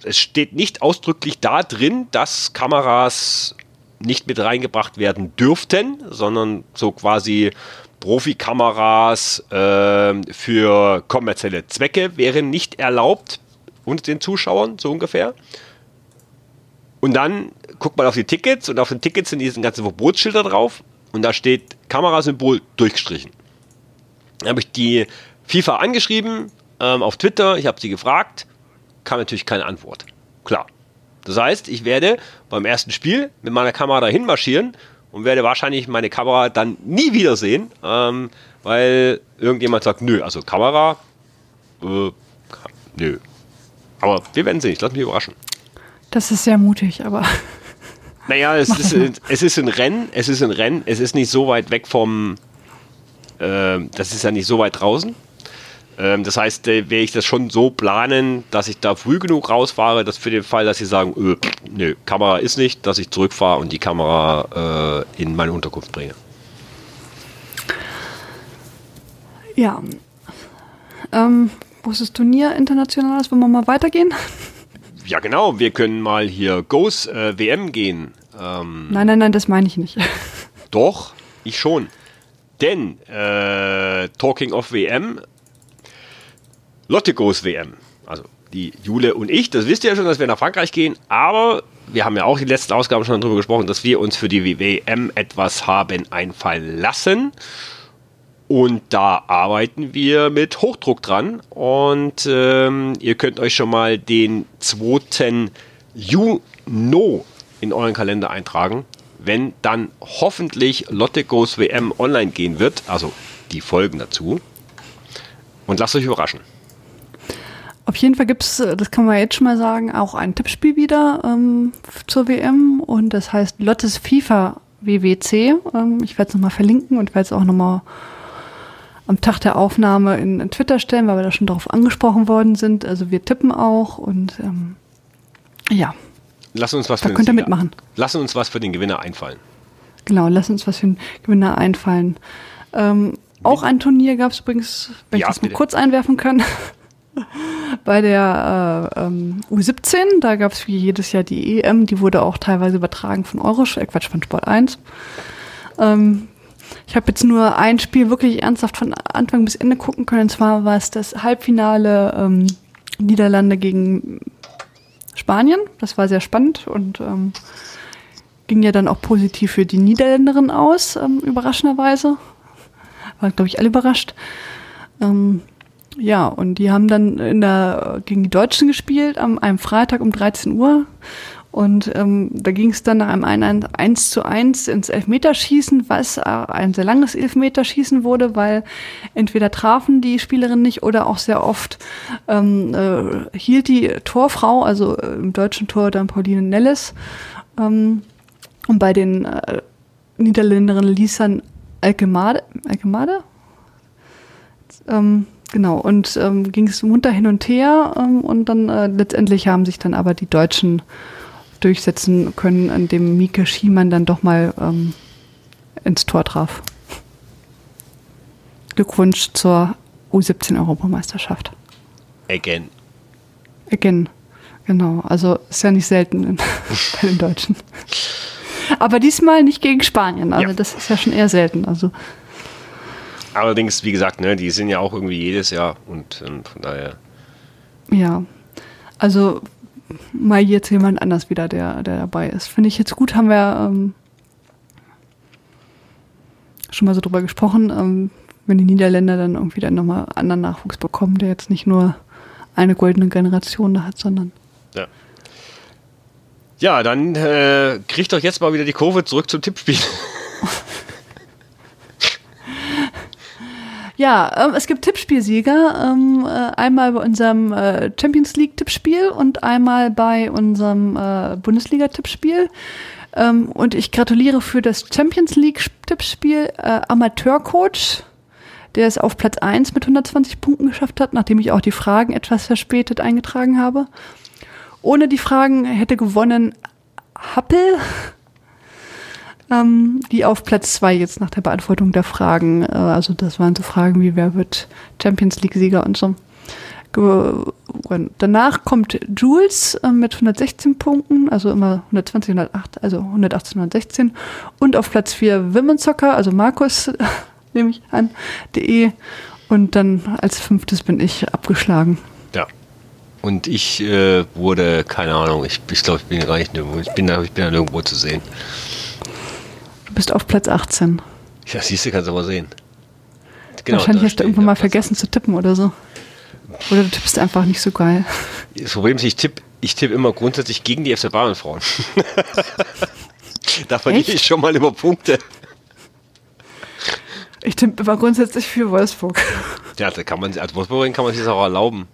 es steht nicht ausdrücklich da drin, dass Kameras nicht mit reingebracht werden dürften, sondern so quasi Profikameras äh, für kommerzielle Zwecke wären nicht erlaubt unter den Zuschauern, so ungefähr. Und dann guckt man auf die Tickets und auf den Tickets sind diese ganzen Verbotsschilder drauf und da steht Kamerasymbol durchgestrichen. Dann habe ich die FIFA angeschrieben ähm, auf Twitter, ich habe sie gefragt, kam natürlich keine Antwort. Klar. Das heißt, ich werde beim ersten Spiel mit meiner Kamera dahin marschieren und werde wahrscheinlich meine Kamera dann nie wiedersehen, ähm, weil irgendjemand sagt, nö, also Kamera, äh, nö. Aber wir werden sehen, ich lasse mich überraschen. Das ist sehr mutig, aber. Naja, es ist, es ist ein Rennen, es ist ein Rennen, es ist nicht so weit weg vom, äh, das ist ja nicht so weit draußen. Ähm, das heißt, äh, werde ich das schon so planen, dass ich da früh genug rausfahre, dass für den Fall, dass sie sagen, öh, nö, Kamera ist nicht, dass ich zurückfahre und die Kamera äh, in meine Unterkunft bringe. Ja. Ähm, großes Turnier internationales, wollen wir mal weitergehen? Ja, genau, wir können mal hier Goes äh, WM gehen. Ähm, nein, nein, nein, das meine ich nicht. Doch, ich schon. Denn, äh, Talking of WM, Lotte Goes WM. Also die Jule und ich, das wisst ihr ja schon, dass wir nach Frankreich gehen, aber wir haben ja auch die letzten Ausgaben schon darüber gesprochen, dass wir uns für die WM etwas haben einfallen lassen. Und da arbeiten wir mit Hochdruck dran. Und ähm, ihr könnt euch schon mal den 2. Juni in euren Kalender eintragen, wenn dann hoffentlich Lotte Goes WM online gehen wird. Also die Folgen dazu. Und lasst euch überraschen. Auf jeden Fall gibt es, äh, das kann man jetzt schon mal sagen, auch ein Tippspiel wieder ähm, zur WM und das heißt Lottes FIFA WWC. Ähm, ich werde es nochmal verlinken und werde es auch nochmal am Tag der Aufnahme in, in, Twitter stellen, weil wir da schon darauf angesprochen worden sind. Also wir tippen auch und ähm, ja. Lass uns was da für könnt ihr mitmachen. Lass uns was für den Gewinner einfallen. Genau, lass uns was für den Gewinner einfallen. Ähm, auch ein Turnier gab es übrigens, wenn ja, ich das mal kurz einwerfen kann. Bei der äh, ähm, U17, da gab es wie jedes Jahr die EM, die wurde auch teilweise übertragen von Eurosch, äh, Quatsch, von Sport 1. Ähm, ich habe jetzt nur ein Spiel wirklich ernsthaft von Anfang bis Ende gucken können. Und zwar war es das Halbfinale ähm, Niederlande gegen Spanien. Das war sehr spannend und ähm, ging ja dann auch positiv für die Niederländerin aus, ähm, überraschenderweise. Waren, glaube ich, alle überrascht. Ähm, ja, und die haben dann in der, gegen die Deutschen gespielt am einem Freitag um 13 Uhr. Und ähm, da ging es dann nach einem 1 zu 1 ins Elfmeterschießen, was ein sehr langes Elfmeterschießen wurde, weil entweder trafen die Spielerin nicht oder auch sehr oft ähm, äh, hielt die Torfrau, also äh, im deutschen Tor dann Pauline Nelles. Ähm, und bei den äh, Niederländerinnen Lisan Alkemade, Alkemade? Ähm, Genau, und ähm, ging es munter hin und her ähm, und dann äh, letztendlich haben sich dann aber die Deutschen durchsetzen können, indem Mieke Schiemann dann doch mal ähm, ins Tor traf. Glückwunsch zur U17-Europameisterschaft. Again. Again, genau. Also ist ja nicht selten in, bei den Deutschen. Aber diesmal nicht gegen Spanien. Also ja. das ist ja schon eher selten. Also Allerdings, wie gesagt, ne, die sind ja auch irgendwie jedes Jahr und, und von daher. Ja, also mal jetzt jemand anders wieder, der, der dabei ist. Finde ich jetzt gut, haben wir ähm, schon mal so drüber gesprochen, ähm, wenn die Niederländer dann irgendwie dann nochmal anderen Nachwuchs bekommen, der jetzt nicht nur eine goldene Generation da hat, sondern. Ja. Ja, dann äh, kriegt doch jetzt mal wieder die Kurve zurück zum Tippspiel. Ja, ähm, es gibt Tippspielsieger. Ähm, äh, einmal bei unserem äh, Champions League Tippspiel und einmal bei unserem äh, Bundesliga Tippspiel. Ähm, und ich gratuliere für das Champions League Tippspiel äh, Amateurcoach, der es auf Platz 1 mit 120 Punkten geschafft hat, nachdem ich auch die Fragen etwas verspätet eingetragen habe. Ohne die Fragen hätte gewonnen Happel ähm, die auf Platz zwei jetzt nach der Beantwortung der Fragen, äh, also das waren so Fragen wie wer wird Champions League-Sieger und so. Danach kommt Jules äh, mit 116 Punkten, also immer 120, 108, also 118, 116. Und auf Platz 4 Women's Soccer, also Markus, nehme ich an, de. Und dann als fünftes bin ich abgeschlagen. Ja. Und ich äh, wurde, keine Ahnung, ich, glaube, ich bin gar nicht nirgendwo, ich bin da, ich bin da nirgendwo zu sehen. Du bist auf Platz 18. Ja, siehst du, kannst du mal sehen. Genau, Wahrscheinlich hast du irgendwann mal vergessen 18. zu tippen oder so. Oder du tippst einfach nicht so geil. Das Problem ist, ich tippe ich tipp immer grundsätzlich gegen die FC Bayern Frauen. da verliere ich schon mal über Punkte. Ich tippe immer grundsätzlich für Wolfsburg. Ja, da kann man, als Wolfsburgerin kann man sich das auch erlauben.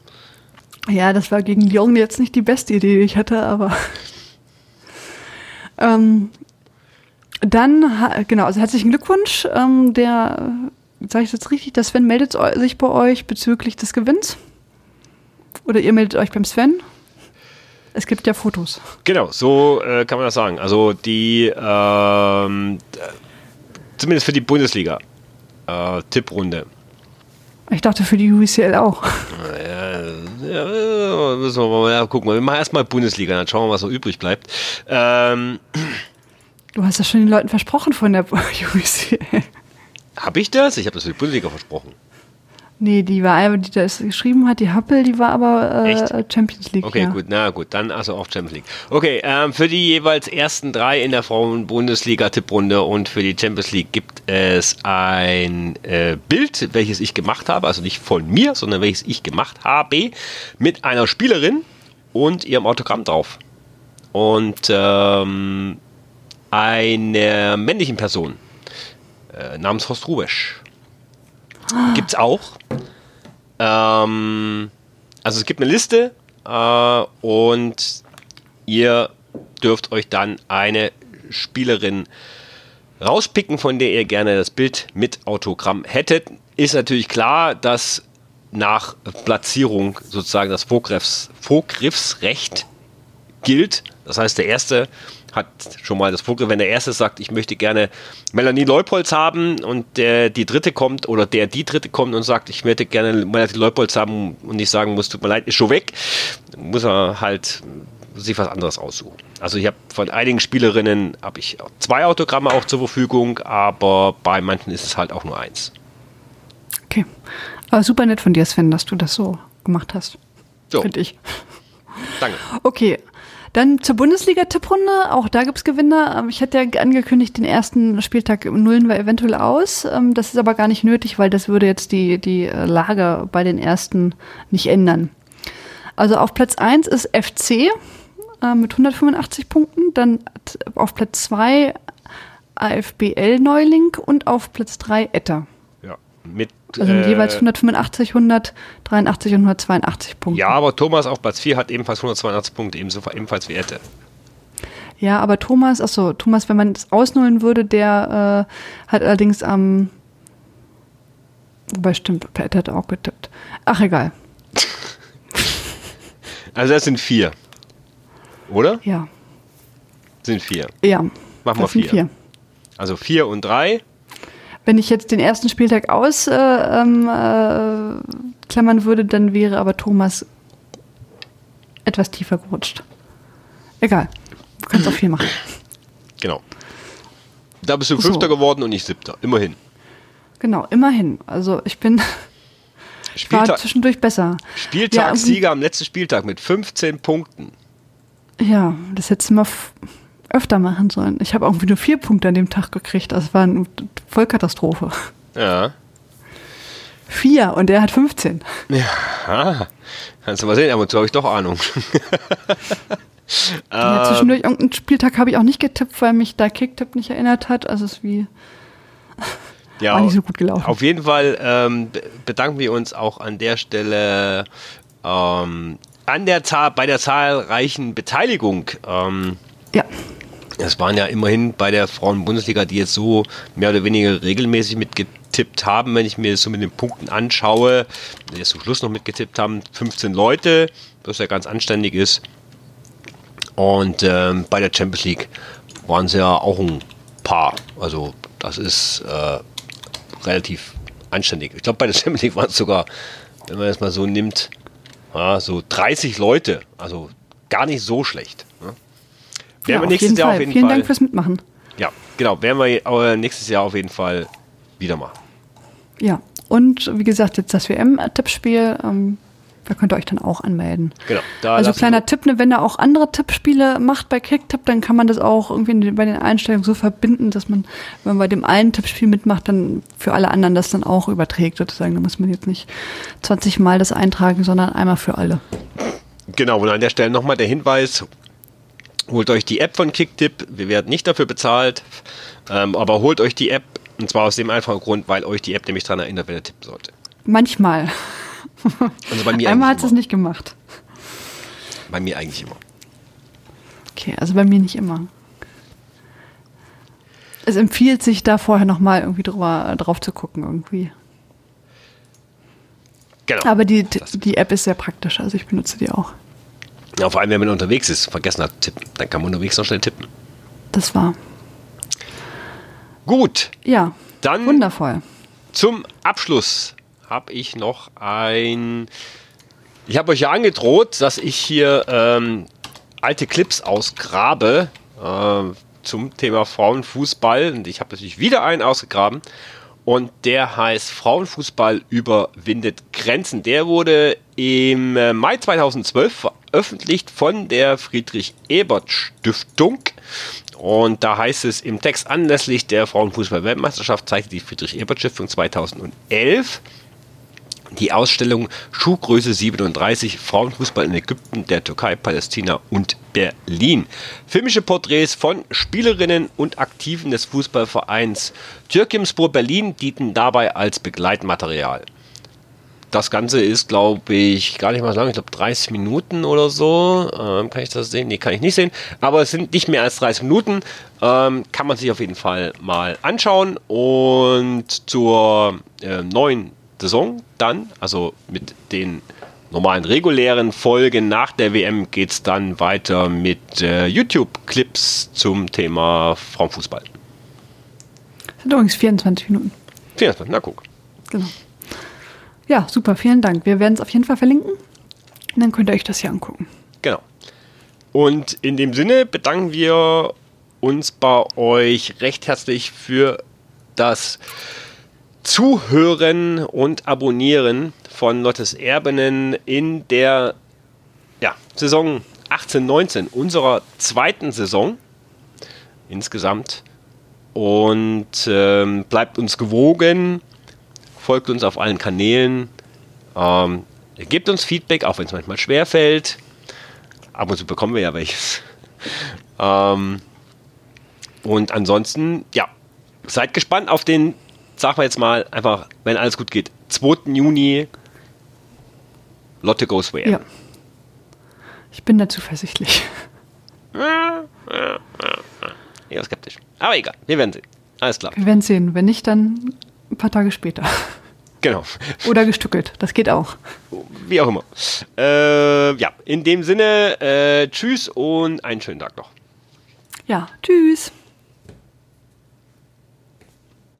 Ja, das war gegen Lyon jetzt nicht die beste Idee, die ich hatte, aber. Ähm, dann, genau, also herzlichen Glückwunsch. Ähm, der sage ich das richtig, der Sven meldet sich bei euch bezüglich des Gewinns? Oder ihr meldet euch beim Sven? Es gibt ja Fotos. Genau, so äh, kann man das sagen. Also die, ähm, zumindest für die Bundesliga, äh, Tipprunde. Ich dachte für die UCL auch. Ja, ja, müssen wir mal gucken. Wir machen erstmal Bundesliga, dann schauen wir mal, was so übrig bleibt. Ähm, du hast das schon den Leuten versprochen von der UCL. Habe ich das? Ich habe das für die Bundesliga versprochen. Nee, die war aber, die das geschrieben hat, die Happel, die war aber äh, Champions League. Okay, ja. gut, na gut, dann also auch Champions League. Okay, ähm, für die jeweils ersten drei in der Frauen-Bundesliga-Tipprunde und für die Champions League gibt es ein äh, Bild, welches ich gemacht habe, also nicht von mir, sondern welches ich gemacht habe, mit einer Spielerin und ihrem Autogramm drauf. Und ähm, einer männlichen Person äh, namens Horst Rubesch. Gibt's auch. Ähm, also es gibt eine Liste äh, und ihr dürft euch dann eine Spielerin rauspicken, von der ihr gerne das Bild mit Autogramm hättet. Ist natürlich klar, dass nach Platzierung sozusagen das Vorgriffs, Vorgriffsrecht gilt. Das heißt, der Erste hat schon mal das Vorgriff, wenn der Erste sagt, ich möchte gerne Melanie Leupolz haben und der die Dritte kommt oder der die Dritte kommt und sagt, ich möchte gerne Melanie Leupolz haben und nicht sagen muss, tut mir leid, ist schon weg, muss er halt sich was anderes aussuchen. Also ich habe von einigen Spielerinnen habe ich zwei Autogramme auch zur Verfügung, aber bei manchen ist es halt auch nur eins. Okay. Aber super nett von dir, Sven, dass du das so gemacht hast. So. Finde ich. Danke. Okay. Dann zur Bundesliga-Tipprunde. Auch da gibt es Gewinner. Ähm, ich hatte ja angekündigt, den ersten Spieltag nullen wir eventuell aus. Ähm, das ist aber gar nicht nötig, weil das würde jetzt die, die äh, Lage bei den ersten nicht ändern. Also auf Platz 1 ist FC äh, mit 185 Punkten. Dann auf Platz 2 AFBL-Neuling und auf Platz 3 Etta. Ja, mit also äh, jeweils 185, 183 und 182 Punkte. Ja, aber Thomas auf Platz 4 hat ebenfalls 182 Punkte, ebenso, ebenfalls wie Ette. Ja, aber Thomas, achso, Thomas, wenn man das ausnullen würde, der äh, hat allerdings am. Wobei stimmt, Ette hat auch getippt. Ach, egal. also das sind vier. Oder? Ja. Sind vier. Ja. Machen wir vier. vier. Also vier und drei. Wenn ich jetzt den ersten Spieltag ausklammern äh, ähm, äh, würde, dann wäre aber Thomas etwas tiefer gerutscht. Egal. Du kannst auch viel machen. Genau. Da bist du Fünfter so. geworden und ich Siebter. Immerhin. Genau, immerhin. Also ich bin Spieltag, war zwischendurch besser. Spieltagssieger ja, am letzten Spieltag mit 15 Punkten. Ja, das hättest du mal öfter machen sollen. Ich habe irgendwie nur vier Punkte an dem Tag gekriegt. Das war eine Vollkatastrophe. Ja. Vier und er hat 15. Ja, kannst du mal sehen, aber zu habe ich doch Ahnung. ja, zwischendurch irgendeinen Spieltag habe ich auch nicht getippt, weil mich da Kicktipp nicht erinnert hat. Also es ist wie ja, war nicht so gut gelaufen. Auf jeden Fall ähm, bedanken wir uns auch an der Stelle ähm, an der Zahl, bei der zahlreichen Beteiligung. Ähm, ja. Es waren ja immerhin bei der Frauen-Bundesliga, die jetzt so mehr oder weniger regelmäßig mitgetippt haben, wenn ich mir das so mit den Punkten anschaue, die jetzt zum Schluss noch mitgetippt haben, 15 Leute, was ja ganz anständig ist. Und ähm, bei der Champions League waren es ja auch ein paar. Also das ist äh, relativ anständig. Ich glaube, bei der Champions League waren es sogar, wenn man das mal so nimmt, ja, so 30 Leute. Also gar nicht so schlecht. Werden ja, wir nächstes Jahr Fall. auf jeden Vielen Fall. Vielen Dank fürs Mitmachen. Ja, genau. Werden wir nächstes Jahr auf jeden Fall wieder machen. Ja, und wie gesagt, jetzt das WM-Tippspiel. Ähm, da könnt ihr euch dann auch anmelden. Genau. also kleiner Tipp, ne, wenn er auch andere Tippspiele macht bei Kicktipp, dann kann man das auch irgendwie bei den Einstellungen so verbinden, dass man, wenn man bei dem einen Tippspiel mitmacht, dann für alle anderen das dann auch überträgt sozusagen. Da muss man jetzt nicht 20 Mal das eintragen, sondern einmal für alle. Genau, und an der Stelle nochmal der Hinweis, Holt euch die App von Kicktip. Wir werden nicht dafür bezahlt, ähm, aber holt euch die App. Und zwar aus dem einfachen Grund, weil euch die App nämlich daran erinnert, wenn ihr tippen sollte. Manchmal. Also bei mir Einmal hat es nicht gemacht. Bei mir eigentlich immer. Okay, also bei mir nicht immer. Es empfiehlt sich da vorher nochmal irgendwie drüber, drauf zu gucken irgendwie. Genau. Aber die, die App ist sehr praktisch, also ich benutze die auch. Ja, vor allem, wenn man unterwegs ist, vergessen hat tippen, dann kann man unterwegs noch schnell tippen. Das war. Gut. Ja. Dann wundervoll. Zum Abschluss habe ich noch ein. Ich habe euch ja angedroht, dass ich hier ähm, alte Clips ausgrabe äh, zum Thema Frauenfußball. Und ich habe natürlich wieder einen ausgegraben. Und der heißt Frauenfußball überwindet Grenzen. Der wurde im äh, Mai 2012 veröffentlicht von der Friedrich-Ebert-Stiftung. Und da heißt es im Text anlässlich der Frauenfußball-Weltmeisterschaft zeigte die Friedrich-Ebert-Stiftung 2011 die Ausstellung Schuhgröße 37 Frauenfußball in Ägypten, der Türkei, Palästina und Berlin. Filmische Porträts von Spielerinnen und Aktiven des Fußballvereins Türkimspor Berlin dienten dabei als Begleitmaterial. Das Ganze ist, glaube ich, gar nicht mal so lang. Ich glaube 30 Minuten oder so. Ähm, kann ich das sehen? Nee, kann ich nicht sehen. Aber es sind nicht mehr als 30 Minuten. Ähm, kann man sich auf jeden Fall mal anschauen. Und zur äh, neuen Saison dann, also mit den normalen regulären Folgen nach der WM geht es dann weiter mit äh, YouTube-Clips zum Thema Frauenfußball. Das sind übrigens 24 Minuten. 24, na guck. Genau. Ja, super, vielen Dank. Wir werden es auf jeden Fall verlinken. Und dann könnt ihr euch das hier angucken. Genau. Und in dem Sinne bedanken wir uns bei euch recht herzlich für das Zuhören und Abonnieren von Lottes Erbenen in der ja, Saison 18-19, unserer zweiten Saison insgesamt. Und ähm, bleibt uns gewogen, folgt uns auf allen Kanälen, ähm, gebt uns Feedback, auch wenn es manchmal schwer fällt. Ab und zu bekommen wir ja welches. ähm, und ansonsten, ja, seid gespannt auf den sagen wir jetzt mal einfach, wenn alles gut geht, 2. Juni Lotte Goes Where. Ja. Ich bin da zuversichtlich. Eher skeptisch. Aber egal, wir werden sehen. Alles klar. Wir werden sehen. Wenn nicht, dann ein paar Tage später. Genau. Oder gestückelt. Das geht auch. Wie auch immer. Äh, ja, in dem Sinne, äh, tschüss und einen schönen Tag noch. Ja, tschüss.